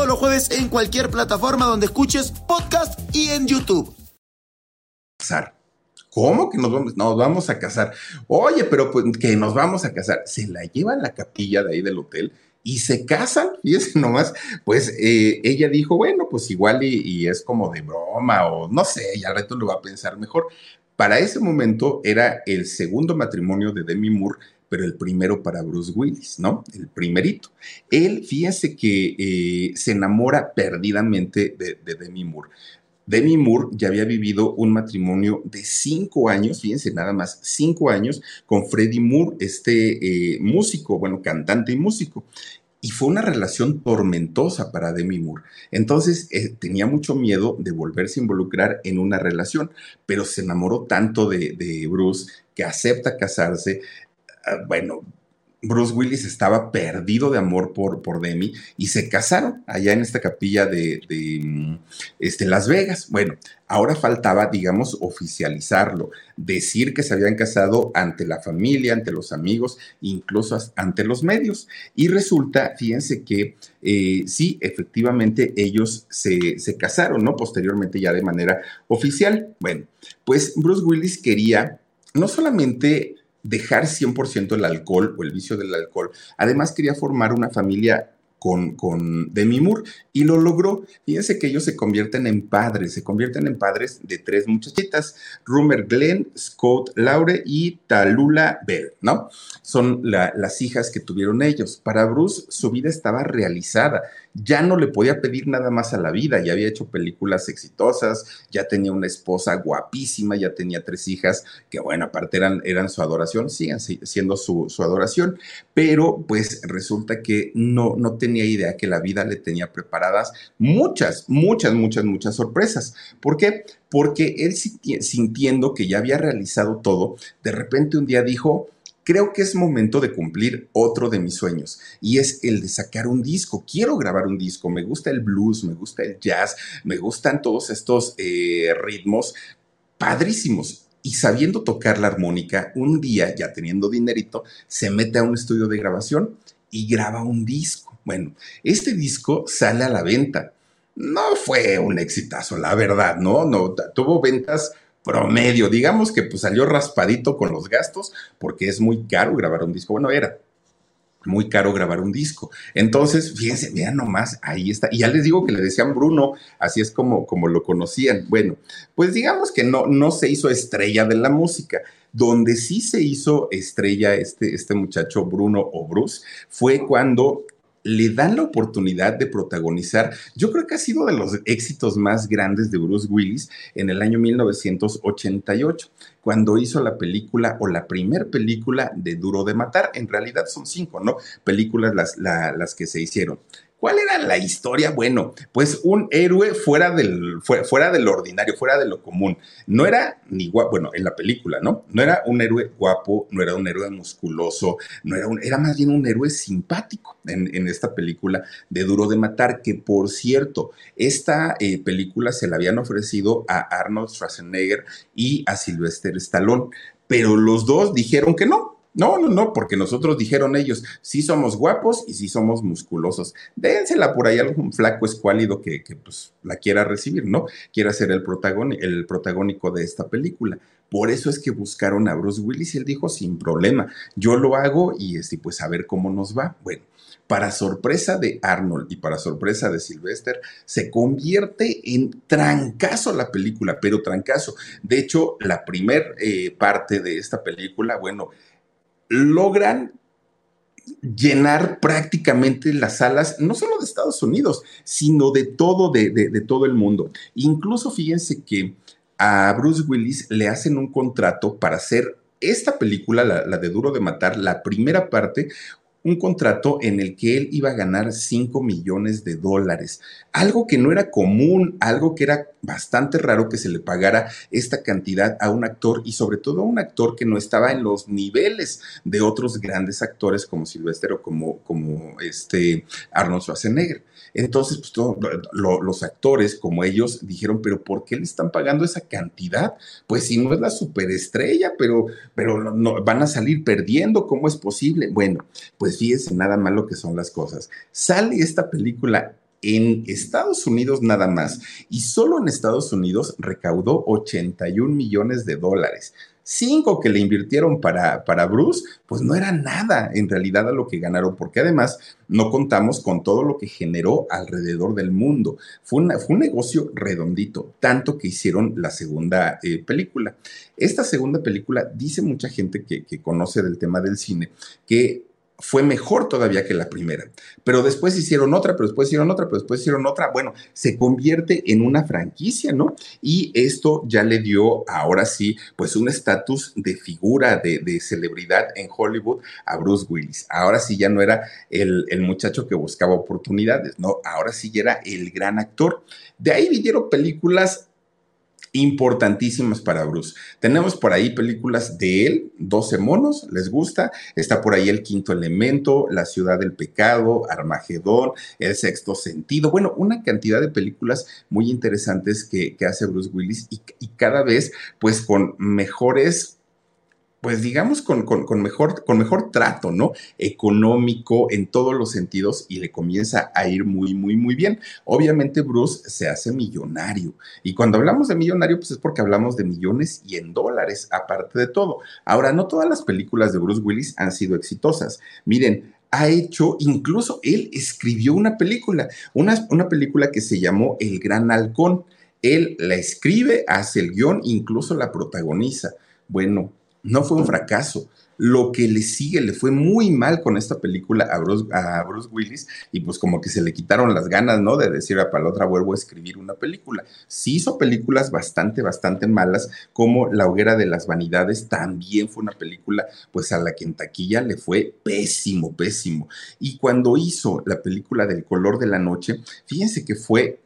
todos los jueves en cualquier plataforma donde escuches podcast y en YouTube. ¿Cómo que nos vamos, nos vamos a casar? Oye, pero pues, que nos vamos a casar. Se la lleva a la capilla de ahí del hotel y se casan, fíjese nomás, pues eh, ella dijo, bueno, pues igual y, y, es como de broma o no sé, y al reto lo va a pensar mejor. Para ese momento era el segundo matrimonio de Demi Moore pero el primero para Bruce Willis, ¿no? El primerito. Él, fíjese que eh, se enamora perdidamente de, Demi Moore. Demi Moore ya había vivido un matrimonio de cinco años, fíjense nada más, cinco años con Freddie Moore, este eh, músico, bueno, cantante y músico. Y fue una relación tormentosa para Demi Moore. Entonces eh, tenía mucho miedo de volverse a involucrar en una relación, pero se enamoró tanto de, Bruce que acepta casarse, bueno, Bruce Willis estaba perdido de amor por, por Demi y se casaron allá en esta capilla de, mm, este, Las Vegas. Bueno, ahora faltaba, digamos, oficializarlo, decir que se habían casado ante la familia, ante los amigos, incluso ante los medios. Y resulta, fíjense que eh, sí, efectivamente ellos se, se casaron, ¿no? Posteriormente ya de manera oficial. Bueno, pues Bruce Willis quería no solamente dejar 100% el alcohol o el vicio del alcohol. Además quería formar una familia con, con Demi Moore y lo logró. Fíjense que ellos se convierten en padres, se convierten en padres de tres muchachitas, Rumer Glenn, Scott Laure y Talula Bell, ¿no? Son las hijas que tuvieron ellos. Para Bruce su vida estaba realizada, ya no le podía pedir nada más a la vida, ya había hecho películas exitosas, ya tenía una esposa guapísima, ya tenía tres hijas que bueno, aparte eran, eran su adoración, siguen siendo su, su adoración, pero pues resulta que no, no tenía tenía idea que la vida le tenía preparadas muchas, muchas, muchas, muchas sorpresas. ¿Por qué? Porque él sintiendo que ya había realizado todo, de repente un día dijo, creo que es momento de cumplir otro de mis sueños y es el de sacar un disco. Quiero grabar un disco, me gusta el blues, me gusta el jazz, me gustan todos estos eh, ritmos padrísimos. Y sabiendo tocar la armónica, un día, ya teniendo dinerito, se mete a un estudio de grabación y graba un disco. Bueno, este disco sale a la venta. No fue un exitazo, la verdad, ¿no? No, tuvo ventas promedio, digamos que pues salió raspadito con los gastos porque es muy caro grabar un disco. Bueno, era muy caro grabar un disco. Entonces, fíjense, vean nomás, ahí está. Y ya les digo que le decían Bruno, así es como, como lo conocían. Bueno, pues digamos que no, no se hizo estrella de la música. Donde sí se hizo estrella este, este muchacho Bruno o Bruce fue cuando le dan la oportunidad de protagonizar, yo creo que ha sido de los éxitos más grandes de Bruce Willis en el año 1988, cuando hizo la película o la primer película de Duro de Matar. En realidad son cinco, ¿no? Películas las, las que se hicieron. ¿Cuál era la historia? Bueno, pues un héroe fuera del, fuera, del ordinario, fuera de lo común. No era ni guapo, bueno, en la película, ¿no? No era un héroe guapo, no era un héroe musculoso, no era un, era más bien un héroe simpático en, esta película de Duro de Matar, que por cierto, esta eh, película se la habían ofrecido a Arnold Schwarzenegger y a Sylvester Stallone, pero los dos dijeron que no, no, no, no, porque nosotros dijeron ellos, sí somos guapos y sí somos musculosos. Dénsela por ahí algún flaco escuálido que, pues, la quiera recibir, ¿no? Quiera ser el, el protagónico de esta película. Por eso es que buscaron a Bruce Willis y él dijo, sin problema, yo lo hago y este, pues a ver cómo nos va. Bueno, para sorpresa de Arnold y para sorpresa de Sylvester, se convierte en trancazo la película, pero trancazo. De hecho, la primer eh, parte de esta película, bueno, logran llenar prácticamente las salas, no solo de Estados Unidos, sino de todo, de, todo el mundo. Incluso fíjense que a Bruce Willis le hacen un contrato para hacer esta película, la, la, de Duro de Matar, la primera parte, un contrato en el que él iba a ganar 5 millones de dólares, algo que no era común, algo que era bastante raro que se le pagara esta cantidad a un actor y sobre todo a un actor que no estaba en los niveles de otros grandes actores como Sylvester o como, como este Arnold Schwarzenegger. Entonces, pues los actores como ellos dijeron, pero ¿por qué le están pagando esa cantidad? Pues si no es la superestrella, pero, pero no, van a salir perdiendo, ¿cómo es posible? Bueno, pues fíjense nada más lo que son las cosas. Sale esta película en Estados Unidos nada más y solo en Estados Unidos recaudó 81 millones de dólares cinco que le invirtieron para, para Bruce, pues no era nada en realidad a lo que ganaron, porque además no contamos con todo lo que generó alrededor del mundo. Fue, fue un negocio redondito, tanto que hicieron la segunda eh, película. Esta segunda película, dice mucha gente que, que conoce del tema del cine, que fue mejor todavía que la primera. Pero después hicieron otra, pero después hicieron otra, pero después hicieron otra. Bueno, se convierte en una franquicia, ¿no? Y esto ya le dio, ahora sí, pues un estatus de figura, de, celebridad en Hollywood a Bruce Willis. Ahora sí ya no era el, el muchacho que buscaba oportunidades, ¿no? Ahora sí ya era el gran actor. De ahí vinieron películas importantísimas para Bruce. Tenemos por ahí películas de él, 12 monos, les gusta. Está por ahí El Quinto Elemento, La Ciudad del Pecado, Armagedón, El Sexto Sentido. Bueno, una cantidad de películas muy interesantes que, hace Bruce Willis y, y cada vez pues con mejores pues digamos, con, mejor, con mejor trato, ¿no? Económico en todos los sentidos y le comienza a ir muy, muy, muy bien. Obviamente Bruce se hace millonario y cuando hablamos de millonario, pues es porque hablamos de millones y en dólares, aparte de todo. Ahora, no todas las películas de Bruce Willis han sido exitosas. Miren, ha hecho, incluso él escribió una película, una, una película que se llamó El Gran Halcón. Él la escribe, hace el guion, incluso la protagoniza. Bueno, no fue un fracaso lo que le sigue, le fue muy mal con esta película a Bruce, a Bruce Willis y pues como que se le quitaron las ganas, ¿no? De decir a otra vuelvo a escribir una película. Sí hizo películas bastante, bastante malas, como La hoguera de las vanidades, también fue una película pues a la que en taquilla le fue pésimo, pésimo. Y cuando hizo la película del color de la noche, fíjense que fue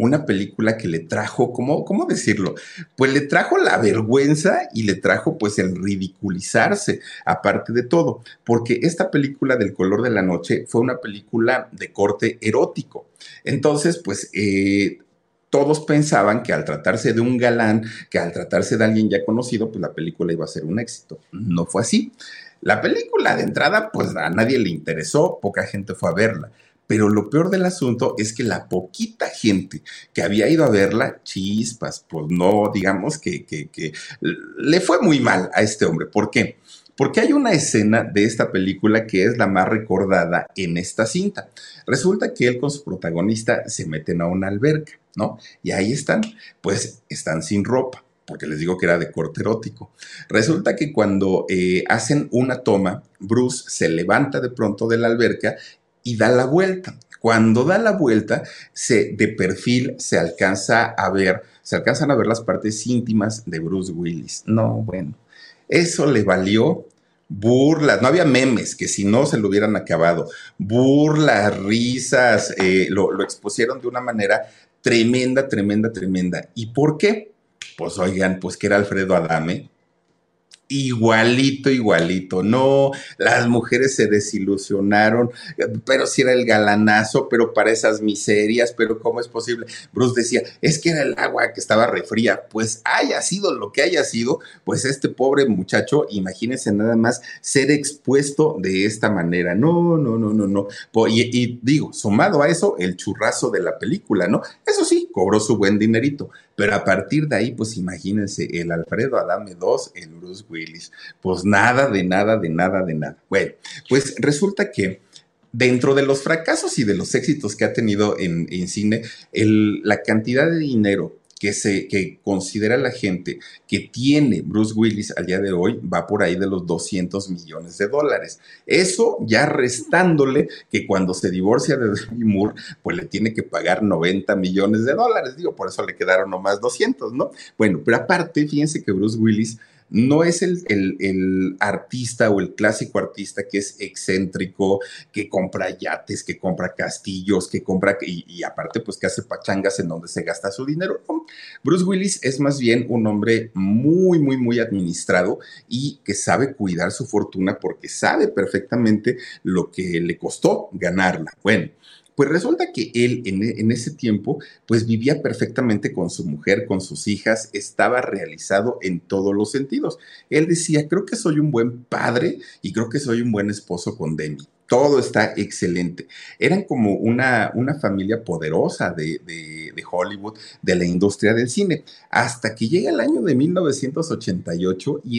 una película que le trajo, ¿cómo, ¿cómo decirlo? Pues le trajo la vergüenza y le trajo pues el ridiculizarse, aparte de todo, porque esta película del color de la noche fue una película de corte erótico. Entonces, pues... Eh, todos pensaban que al tratarse de un galán, que al tratarse de alguien ya conocido, pues la película iba a ser un éxito. No fue así. La película de entrada, pues a nadie le interesó, poca gente fue a verla. Pero lo peor del asunto es que la poquita gente que había ido a verla, chispas, pues no, digamos que, que, le fue muy mal a este hombre. ¿Por qué? Porque hay una escena de esta película que es la más recordada en esta cinta. Resulta que él con su protagonista se meten a una alberca, ¿no? Y ahí están, pues están sin ropa porque les digo que era de corte erótico. Resulta que cuando eh, hacen una toma, Bruce se levanta de pronto de la alberca y da la vuelta. Cuando da la vuelta, se, de perfil se alcanza a ver, se alcanzan a ver las partes íntimas de Bruce Willis. No, bueno, eso le valió burlas, no había memes que si no se lo hubieran acabado, burlas, risas, eh, lo, lo expusieron de una manera tremenda, tremenda, tremenda. ¿Y por qué? Pues oigan, pues que era Alfredo Adame, igualito, igualito. No, las mujeres se desilusionaron, pero si era el galanazo, pero para esas miserias, pero ¿cómo es posible? Bruce decía, es que era el agua que estaba refría. Pues haya sido lo que haya sido, pues este pobre muchacho, imagínense nada más ser expuesto de esta manera. No, no, no, no, no. Y, y digo, sumado a eso, el churrazo de la película, ¿no? Eso sí, cobró su buen dinerito pero a partir de ahí, pues imagínense, el Alfredo Adame 2, el Bruce Willis. Pues nada, de nada, de nada, de nada. Bueno, pues resulta que dentro de los fracasos y de los éxitos que ha tenido en, cine, la cantidad de dinero que, se, que considera la gente que tiene Bruce Willis al día de hoy va por ahí de los 200 millones de dólares. Eso ya restándole que cuando se divorcia de Demi Moore, pues le tiene que pagar 90 millones de dólares. Digo, por eso le quedaron nomás 200, ¿no? Bueno, pero aparte, fíjense que Bruce Willis no es el, artista o el clásico artista que es excéntrico, que compra yates, que compra castillos, que compra, y, aparte pues que hace pachangas en donde se gasta su dinero. Bruce Willis es más bien un hombre muy, muy, muy administrado y que sabe cuidar su fortuna porque sabe perfectamente lo que le costó ganarla. Bueno. Pues resulta que él en, ese tiempo pues vivía perfectamente con su mujer, con sus hijas, estaba realizado en todos los sentidos. Él decía, creo que soy un buen padre y creo que soy un buen esposo con Demi todo está excelente. Eran como una, una familia poderosa de, de, de, Hollywood, de la industria del cine, hasta que llega el año de 1988 y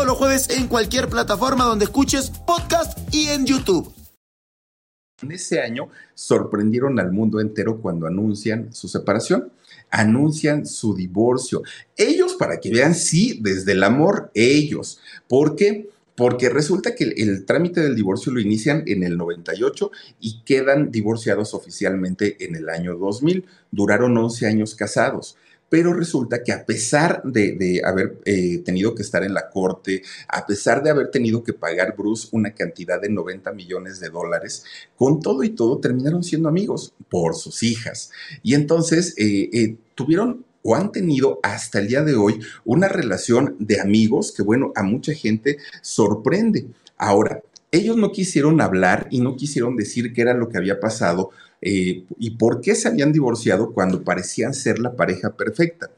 los jueves en cualquier plataforma donde escuches podcast y en YouTube. En ese año sorprendieron al mundo entero cuando anuncian su separación, anuncian su divorcio. Ellos, para que vean, sí, desde el amor, ellos. ¿Por qué? Porque resulta que el, el, trámite del divorcio lo inician en el 98 y quedan divorciados oficialmente en el año 2000. Duraron 11 años casados pero resulta que a pesar de, haber eh, tenido que estar en la corte, a pesar de haber tenido que pagar Bruce una cantidad de 90 millones de dólares, con todo y todo terminaron siendo amigos por sus hijas. Y entonces eh, eh, tuvieron o han tenido hasta el día de hoy una relación de amigos que, bueno, a mucha gente sorprende. Ahora, ellos no quisieron hablar y no quisieron decir qué era lo que había pasado eh, y por qué se habían divorciado cuando parecían ser la pareja perfecta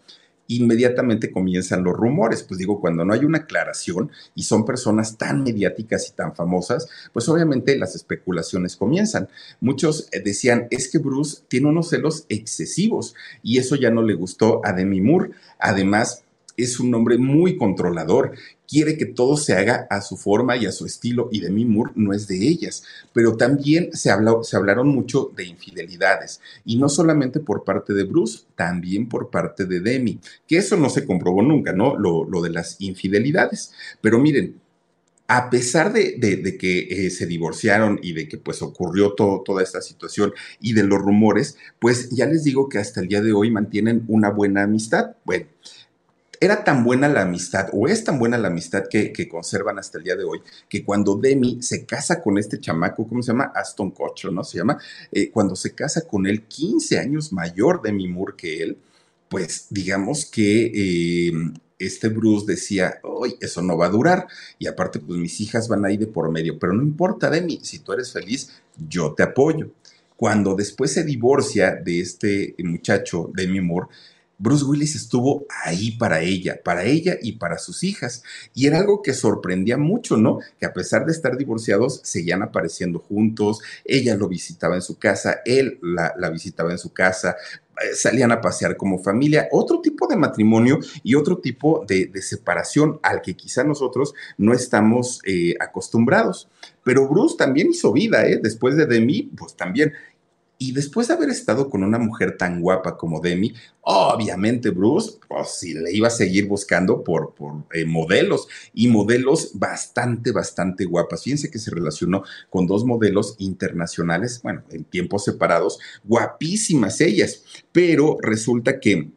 inmediatamente comienzan los rumores. Pues digo, cuando no hay una aclaración y son personas tan mediáticas y tan famosas, pues obviamente las especulaciones comienzan. Muchos eh, decían, es que Bruce tiene unos celos excesivos y eso ya no le gustó a Demi Moore. Además, es un hombre muy controlador quiere que todo se haga a su forma y a su estilo, y Demi Moore no es de ellas. Pero también se, se hablaron mucho de infidelidades, y no solamente por parte de Bruce, también por parte de Demi, que eso no se comprobó nunca, ¿no? Lo, de las infidelidades. Pero miren, a pesar de, que eh, se divorciaron y de que pues ocurrió toda esta situación y de los rumores, pues ya les digo que hasta el día de hoy mantienen una buena amistad. Bueno, era tan buena la amistad, o es tan buena la amistad que, conservan hasta el día de hoy, que cuando Demi se casa con este chamaco, ¿cómo se llama? Aston Kutcher, ¿no? Se llama. Eh, cuando se casa con él, 15 años mayor Demi Moore que él, pues digamos que em, este Bruce decía, hoy eso no va a durar. Y aparte, pues mis hijas van ahí de por medio. Pero no importa, Demi, si tú eres feliz, yo te apoyo. Cuando después se divorcia de este muchacho, Demi Moore, Bruce Willis estuvo ahí para ella, para ella y para sus hijas. Y era algo que sorprendía mucho, ¿no? Que a pesar de estar divorciados, seguían apareciendo juntos, ella lo visitaba en su casa, él la, visitaba en su casa, eh, salían a pasear como familia, otro tipo de matrimonio y otro tipo de, separación al que quizá nosotros no estamos eh, acostumbrados. Pero Bruce también hizo vida, ¿eh? Después de Demi, pues también. Y después de haber estado con una mujer tan guapa como Demi, obviamente Bruce, pues sí, le iba a seguir buscando por, eh, modelos y modelos bastante, bastante guapas. Fíjense que se relacionó con dos modelos internacionales, bueno, en tiempos separados, guapísimas ellas, pero resulta que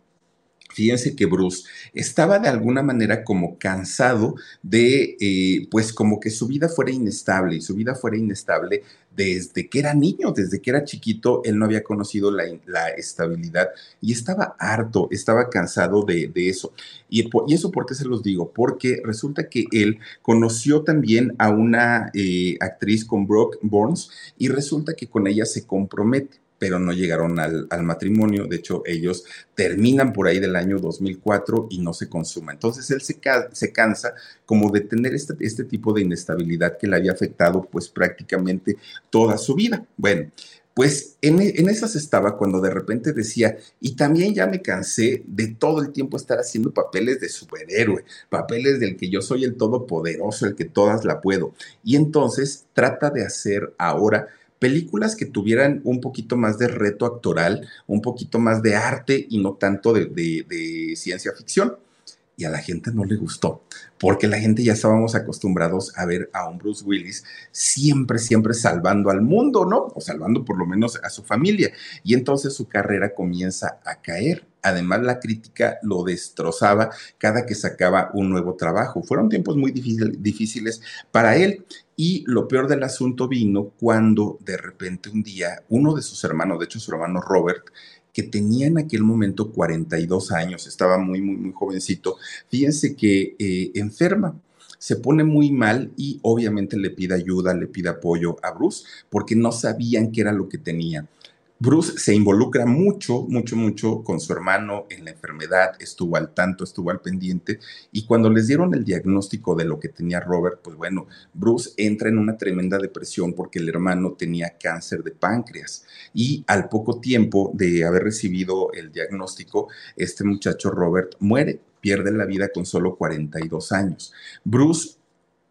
fíjense que Bruce estaba de alguna manera como cansado de, eh, pues como que su vida fuera inestable y su vida fuera inestable desde que era niño, desde que era chiquito, él no había conocido la, estabilidad y estaba harto, estaba cansado de, eso. Y, eso, ¿por qué se los digo? Porque resulta que él conoció también a una eh, actriz con Brooke Burns y resulta que con ella se compromete pero no llegaron al, matrimonio. De hecho, ellos terminan por ahí del año 2004 y no se consuma. Entonces, él se, cansa como de tener este, este, tipo de inestabilidad que le había afectado pues prácticamente toda su vida. Bueno. Pues en, en, esas estaba cuando de repente decía, y también ya me cansé de todo el tiempo estar haciendo papeles de superhéroe, papeles del que yo soy el todopoderoso, el que todas la puedo. Y entonces trata de hacer ahora películas que tuvieran un poquito más de reto actoral, un poquito más de arte y no tanto de, ciencia ficción. Y a la gente no le gustó, porque la gente ya estábamos acostumbrados a ver a un Bruce Willis siempre, siempre salvando al mundo, ¿no? O salvando por lo menos a su familia. Y entonces su carrera comienza a caer. Además, la crítica lo destrozaba cada que sacaba un nuevo trabajo. Fueron tiempos muy difíciles para él. Y lo peor del asunto vino cuando de repente un día uno de sus hermanos, de hecho su hermano Robert, que tenía en aquel momento 42 años, estaba muy, muy, muy jovencito, fíjense que eh, enferma, se pone muy mal y obviamente le pide ayuda, le pide apoyo a Bruce, porque no sabían qué era lo que tenía. Bruce se involucra mucho, mucho, mucho con su hermano en la enfermedad, estuvo al tanto, estuvo al pendiente y cuando les dieron el diagnóstico de lo que tenía Robert, pues bueno, Bruce entra en una tremenda depresión porque el hermano tenía cáncer de páncreas y al poco tiempo de haber recibido el diagnóstico, este muchacho Robert muere, pierde la vida con solo 42 años. Bruce,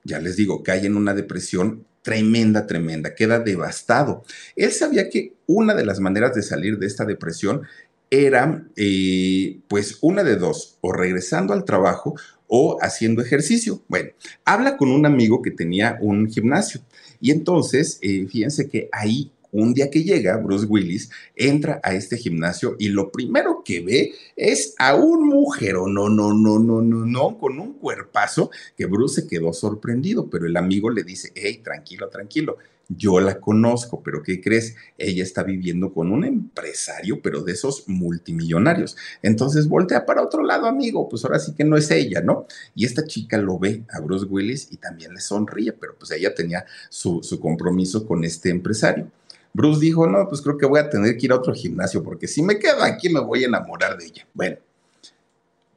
ya les digo, cae en una depresión tremenda, tremenda, queda devastado. Él sabía que una de las maneras de salir de esta depresión era, eh, pues, una de dos, o regresando al trabajo o haciendo ejercicio. Bueno, habla con un amigo que tenía un gimnasio y entonces, eh, fíjense que ahí un día que llega Bruce Willis, entra a este gimnasio y lo primero que ve es a un mujer, no, no, no, no, no, no, con un cuerpazo que Bruce se quedó sorprendido, pero el amigo le dice, hey, tranquilo, tranquilo, yo la conozco, pero ¿qué crees? Ella está viviendo con un empresario, pero de esos multimillonarios. Entonces voltea para otro lado, amigo, pues ahora sí que no es ella, ¿no? Y esta chica lo ve a Bruce Willis y también le sonríe, pero pues ella tenía su, su compromiso con este empresario. Bruce dijo, no, pues creo que voy a tener que ir a otro gimnasio porque si me quedo aquí me voy a enamorar de ella. Bueno,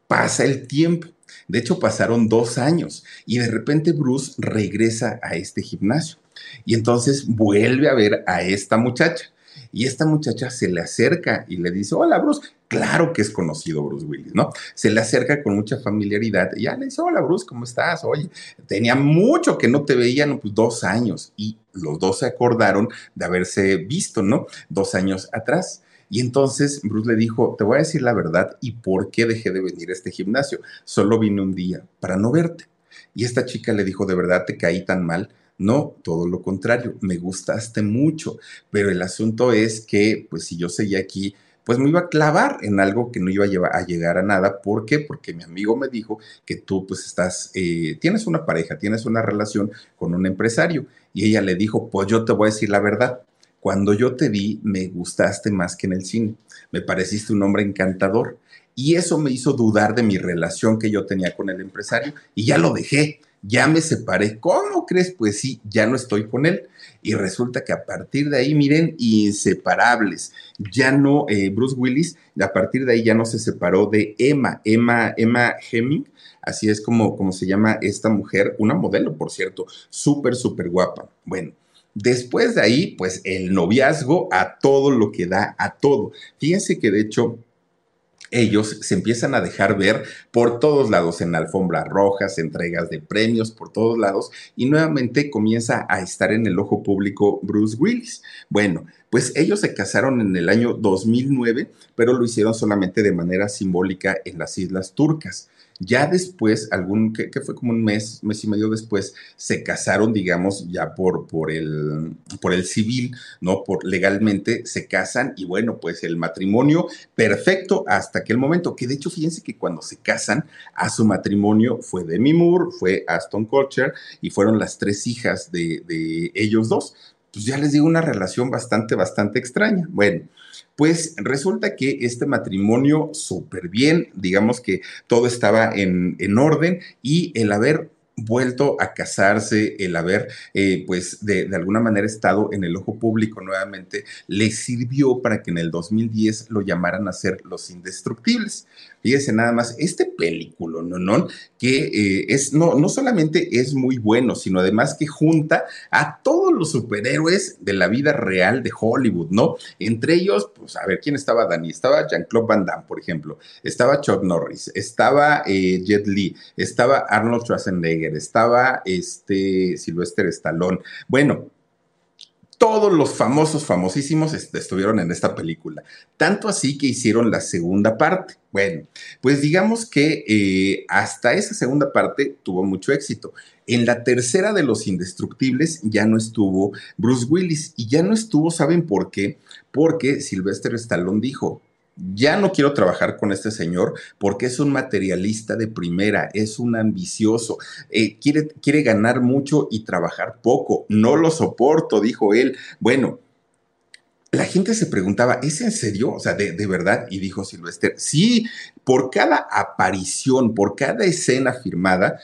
pasa el tiempo. De hecho, pasaron dos años y de repente Bruce regresa a este gimnasio y entonces vuelve a ver a esta muchacha. Y esta muchacha se le acerca y le dice, hola Bruce, claro que es conocido Bruce Willis, ¿no? Se le acerca con mucha familiaridad y ya le dice, hola Bruce, ¿cómo estás? Oye, tenía mucho que no te veían, pues dos años. Y los dos se acordaron de haberse visto, ¿no? Dos años atrás. Y entonces Bruce le dijo, te voy a decir la verdad y por qué dejé de venir a este gimnasio. Solo vine un día para no verte. Y esta chica le dijo, de verdad te caí tan mal. No, todo lo contrario, me gustaste mucho, pero el asunto es que, pues si yo seguía aquí, pues me iba a clavar en algo que no iba a, llegar a nada. ¿Por qué? Porque mi amigo me dijo que tú pues estás, eh, tienes una pareja, tienes una relación con un empresario. Y ella le dijo, pues yo te voy a decir la verdad. Cuando yo te vi, me gustaste más que en el cine. Me pareciste un hombre encantador. Y eso me hizo dudar de mi relación que yo tenía con el empresario y ya lo dejé ya me separé. ¿Cómo crees? Pues sí, ya no estoy con él. Y resulta que a partir de ahí, miren, inseparables. Ya no, eh, Bruce Willis, a partir de ahí ya no se separó de Emma, Emma, Emma Hemming. Así es como, como se llama esta mujer, una modelo, por cierto, súper, súper guapa. Bueno. Después de ahí, pues el noviazgo a todo lo que da, a todo. Fíjense que de hecho ellos se empiezan a dejar ver por todos lados, en alfombras rojas, entregas de premios por todos lados, y nuevamente comienza a estar en el ojo público Bruce Willis. Bueno, pues ellos se casaron en el año 2009, pero lo hicieron solamente de manera simbólica en las Islas Turcas. Ya después, algún, que, fue como un mes, mes y medio después, se casaron, digamos, ya por, por, el, por el civil, ¿no? Por legalmente se casan y bueno, pues el matrimonio perfecto hasta aquel momento, que de hecho, fíjense que cuando se casan, a su matrimonio fue Demi Moore, fue Aston Kutcher y fueron las tres hijas de, de ellos dos. Pues ya les digo, una relación bastante, bastante extraña. Bueno, pues resulta que este matrimonio súper bien, digamos que todo estaba en, en orden y el haber vuelto a casarse, el haber, eh, pues, de, de, alguna manera estado en el ojo público nuevamente, le sirvió para que en el 2010 lo llamaran a ser Los Indestructibles. Fíjese nada más, este película, ¿no? ¿no? Que eh, es, no, no solamente es muy bueno, sino además que junta a todos los superhéroes de la vida real de Hollywood, ¿no? Entre ellos, pues, a ver, ¿quién estaba Dani? Estaba Jean-Claude Van Damme, por ejemplo, estaba Chuck Norris, estaba eh, Jet Li, estaba Arnold Schwarzenegger, estaba este Sylvester Stallone. Bueno, todos los famosos, famosísimos estuvieron en esta película. Tanto así que hicieron la segunda parte. Bueno, pues digamos que eh, hasta esa segunda parte tuvo mucho éxito. En la tercera de Los Indestructibles ya no estuvo Bruce Willis y ya no estuvo, ¿saben por qué? Porque Sylvester Stallone dijo, ya no quiero trabajar con este señor porque es un materialista de primera, es un ambicioso, eh, quiere, quiere ganar mucho y trabajar poco. No lo soporto, dijo él. Bueno, la gente se preguntaba, ¿es en serio? O sea, de, de, verdad. Y dijo Silvester, sí, por cada aparición, por cada escena firmada,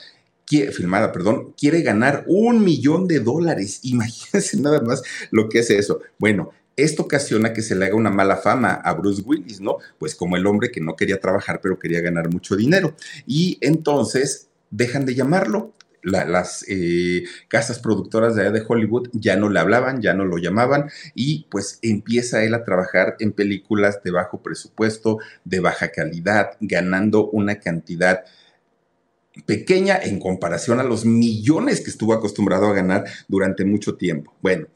filmada, perdón, quiere ganar un millón de dólares. Imagínense nada más lo que es eso. Bueno, esto ocasiona que se le haga una mala fama a Bruce Willis, ¿no? Pues como el hombre que no quería trabajar pero quería ganar mucho dinero. Y entonces dejan de llamarlo. las eh, casas productoras de allá de Hollywood ya no le hablaban, ya no lo llamaban y pues empieza él a trabajar en películas de bajo presupuesto, de baja calidad, ganando una cantidad pequeña en comparación a los millones que estuvo acostumbrado a ganar durante mucho tiempo. Bueno,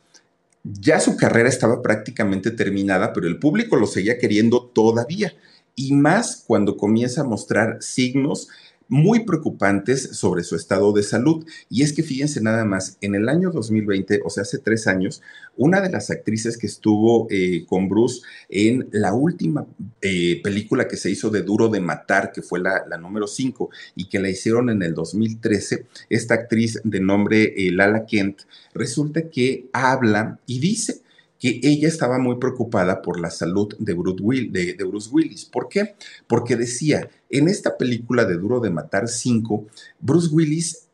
ya su carrera estaba prácticamente terminada, pero el público lo seguía queriendo todavía. Y más cuando comienza a mostrar signos muy preocupantes sobre su estado de salud. Y es que fíjense nada más, en el año 2020, o sea, hace tres años, una de las actrices que estuvo eh, con Bruce en la última eh, película que se hizo de Duro de Matar, que fue la, número 5 y que la hicieron en el 2013, esta actriz de nombre eh, Lala Kent, resulta que habla y dice que ella estaba muy preocupada por la salud de Bruce, Willis. ¿Por qué? Porque decía, en esta película de Duro de Matar 5, Bruce Willis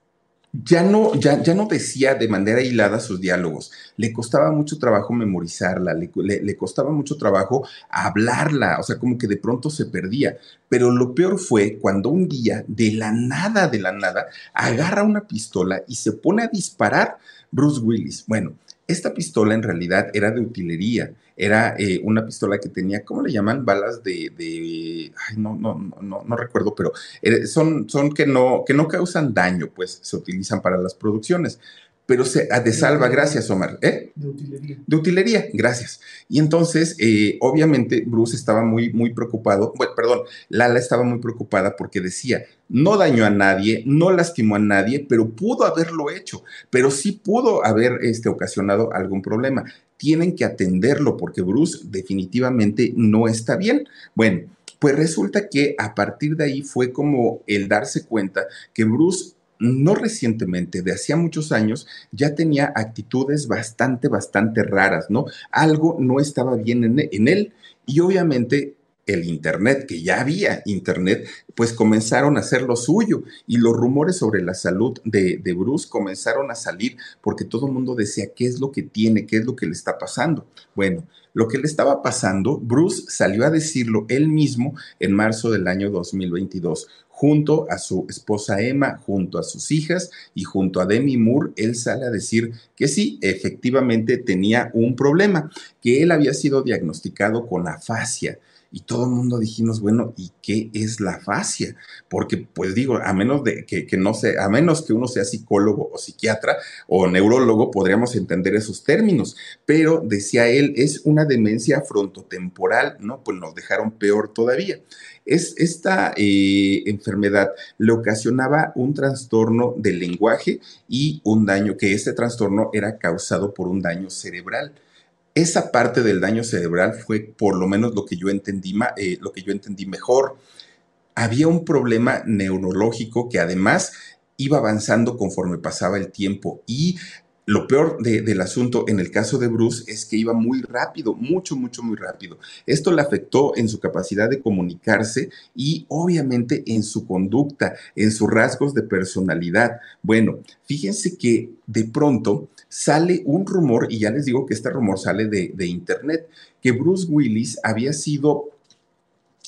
ya no, ya, ya no decía de manera hilada sus diálogos. Le costaba mucho trabajo memorizarla, le, le, costaba mucho trabajo hablarla, o sea, como que de pronto se perdía. Pero lo peor fue cuando un día, de la nada, de la nada, agarra una pistola y se pone a disparar Bruce Willis. Bueno, esta pistola en realidad era de utilería, era eh, una pistola que tenía, ¿cómo le llaman? Balas de, ay, no, no, no, no recuerdo, pero eh, son, son que, no, que no causan daño, pues se utilizan para las producciones pero se ah, de salva, gracias Omar. ¿Eh? De utilería. De utilería, gracias. Y entonces, eh, obviamente, Bruce estaba muy, muy preocupado, bueno, perdón, Lala estaba muy preocupada porque decía, no dañó a nadie, no lastimó a nadie, pero pudo haberlo hecho, pero sí pudo haber este, ocasionado algún problema. Tienen que atenderlo porque Bruce definitivamente no está bien. Bueno, pues resulta que a partir de ahí fue como el darse cuenta que Bruce no recientemente, de hacía muchos años, ya tenía actitudes bastante, bastante raras, ¿no? Algo no estaba bien en, él y obviamente el Internet, que ya había Internet, pues comenzaron a hacer lo suyo y los rumores sobre la salud de, de, Bruce comenzaron a salir porque todo el mundo decía, ¿qué es lo que tiene? ¿Qué es lo que le está pasando? Bueno, lo que le estaba pasando, Bruce salió a decirlo él mismo en marzo del año 2022 junto a su esposa Emma, junto a sus hijas y junto a Demi Moore, él sale a decir que sí, efectivamente tenía un problema, que él había sido diagnosticado con afasia y todo el mundo dijimos, bueno, ¿y qué es la fascia? Porque, pues digo, a menos de que, no sé, a menos que uno sea psicólogo o psiquiatra o neurólogo, podríamos entender esos términos. Pero, decía él, es una demencia frontotemporal, ¿no? Pues nos dejaron peor todavía. Es, esta eh, enfermedad le ocasionaba un trastorno del lenguaje y un daño, que ese trastorno era causado por un daño cerebral esa parte del daño cerebral fue por lo menos lo que yo entendí, eh, lo que yo entendí mejor. Había un problema neurológico que además iba avanzando conforme pasaba el tiempo y lo peor del asunto en el caso de Bruce es que iba muy rápido, mucho, mucho, muy rápido. Esto le afectó en su capacidad de comunicarse y obviamente en su conducta, en sus rasgos de personalidad. Bueno, fíjense que de pronto sale un rumor, y ya les digo que este rumor sale de, internet, que Bruce Willis había sido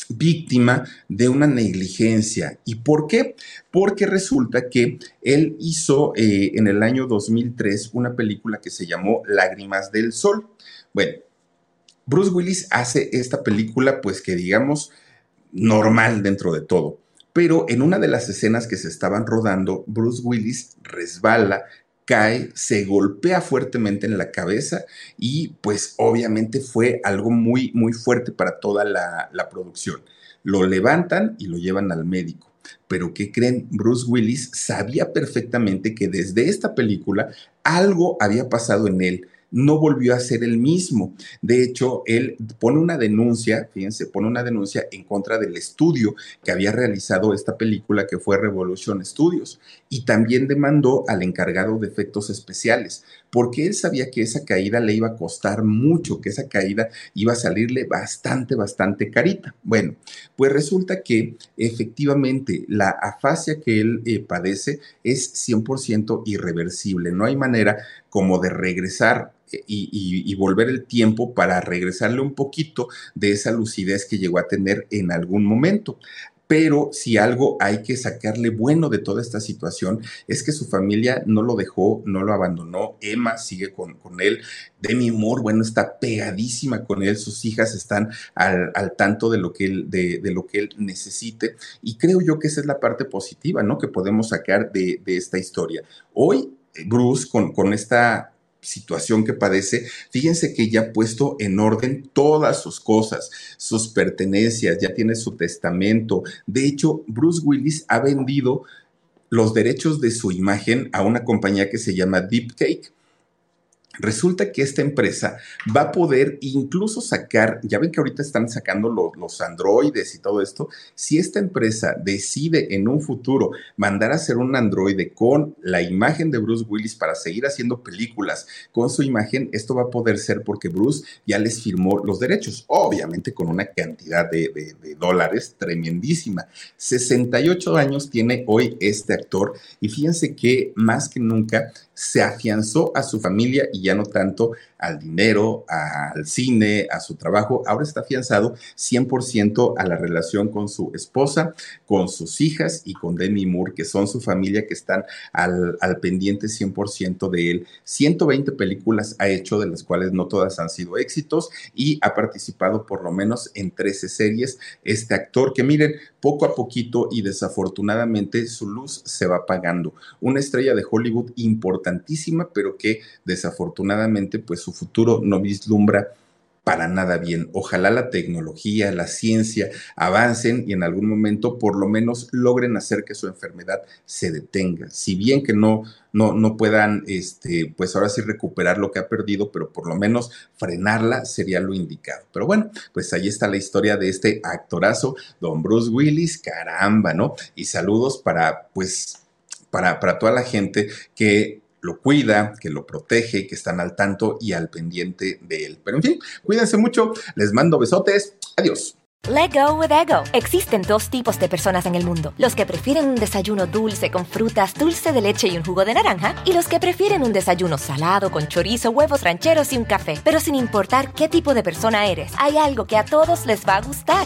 víctima de una negligencia. ¿Y por qué? Porque resulta que él hizo eh, en el año 2003 una película que se llamó Lágrimas del Sol. Bueno, Bruce Willis hace esta película, pues que digamos, normal dentro de todo. Pero en una de las escenas que se estaban rodando, Bruce Willis resbala, cae, se golpea fuertemente en la cabeza y pues obviamente fue algo muy, muy fuerte para toda la, la producción. Lo levantan y lo llevan al médico. Pero ¿qué creen? Bruce Willis sabía perfectamente que desde esta película algo había pasado en él no volvió a ser el mismo. De hecho, él pone una denuncia, fíjense, pone una denuncia en contra del estudio que había realizado esta película que fue Revolution Studios y también demandó al encargado de efectos especiales porque él sabía que esa caída le iba a costar mucho, que esa caída iba a salirle bastante, bastante carita. Bueno, pues resulta que efectivamente la afasia que él eh, padece es 100% irreversible, no hay manera como de regresar y, volver el tiempo para regresarle un poquito de esa lucidez que llegó a tener en algún momento. Pero si algo hay que sacarle bueno de toda esta situación es que su familia no lo dejó, no lo abandonó. Emma sigue con, él. Demi Moore, bueno, está pegadísima con él. Sus hijas están al, tanto de lo, que él, de, lo que él necesite. Y creo yo que esa es la parte positiva, ¿no? Que podemos sacar de, esta historia. Hoy, Bruce, con, con esta situación que padece, fíjense que ya ha puesto en orden todas sus cosas, sus pertenencias, ya tiene su testamento. De hecho, Bruce Willis ha vendido los derechos de su imagen a una compañía que se llama Deep Cake. Resulta que esta empresa va a poder incluso sacar, ya ven que ahorita están sacando los, androides y todo esto, si esta empresa decide en un futuro mandar a hacer un androide con la imagen de Bruce Willis para seguir haciendo películas con su imagen, esto va a poder ser porque Bruce ya les firmó los derechos, obviamente con una cantidad de, de dólares tremendísima. 68 años tiene hoy este actor y fíjense que más que nunca se afianzó a su familia y ya no tanto al dinero, al cine, a su trabajo. Ahora está afianzado 100% a la relación con su esposa, con sus hijas y con Demi Moore, que son su familia, que están al, al pendiente 100% de él. 120 películas ha hecho, de las cuales no todas han sido éxitos, y ha participado por lo menos en 13 series. Este actor que miren, poco a poquito y desafortunadamente su luz se va apagando. Una estrella de Hollywood importantísima, pero que desafortunadamente pues su futuro no vislumbra para nada bien. Ojalá la tecnología, la ciencia avancen y en algún momento por lo menos logren hacer que su enfermedad se detenga. Si bien que no, no, no puedan, este, pues ahora sí recuperar lo que ha perdido, pero por lo menos frenarla sería lo indicado. Pero bueno, pues ahí está la historia de este actorazo, don Bruce Willis, caramba, ¿no? Y saludos para, pues, para, para toda la gente que lo cuida, que lo protege, que están al tanto y al pendiente de él. Pero en fin, cuídense mucho, les mando besotes, adiós. Let go with ego. Existen dos tipos de personas en el mundo: los que prefieren un desayuno dulce con frutas, dulce de leche y un jugo de naranja, y los que prefieren un desayuno salado con chorizo, huevos rancheros y un café. Pero sin importar qué tipo de persona eres, hay algo que a todos les va a gustar.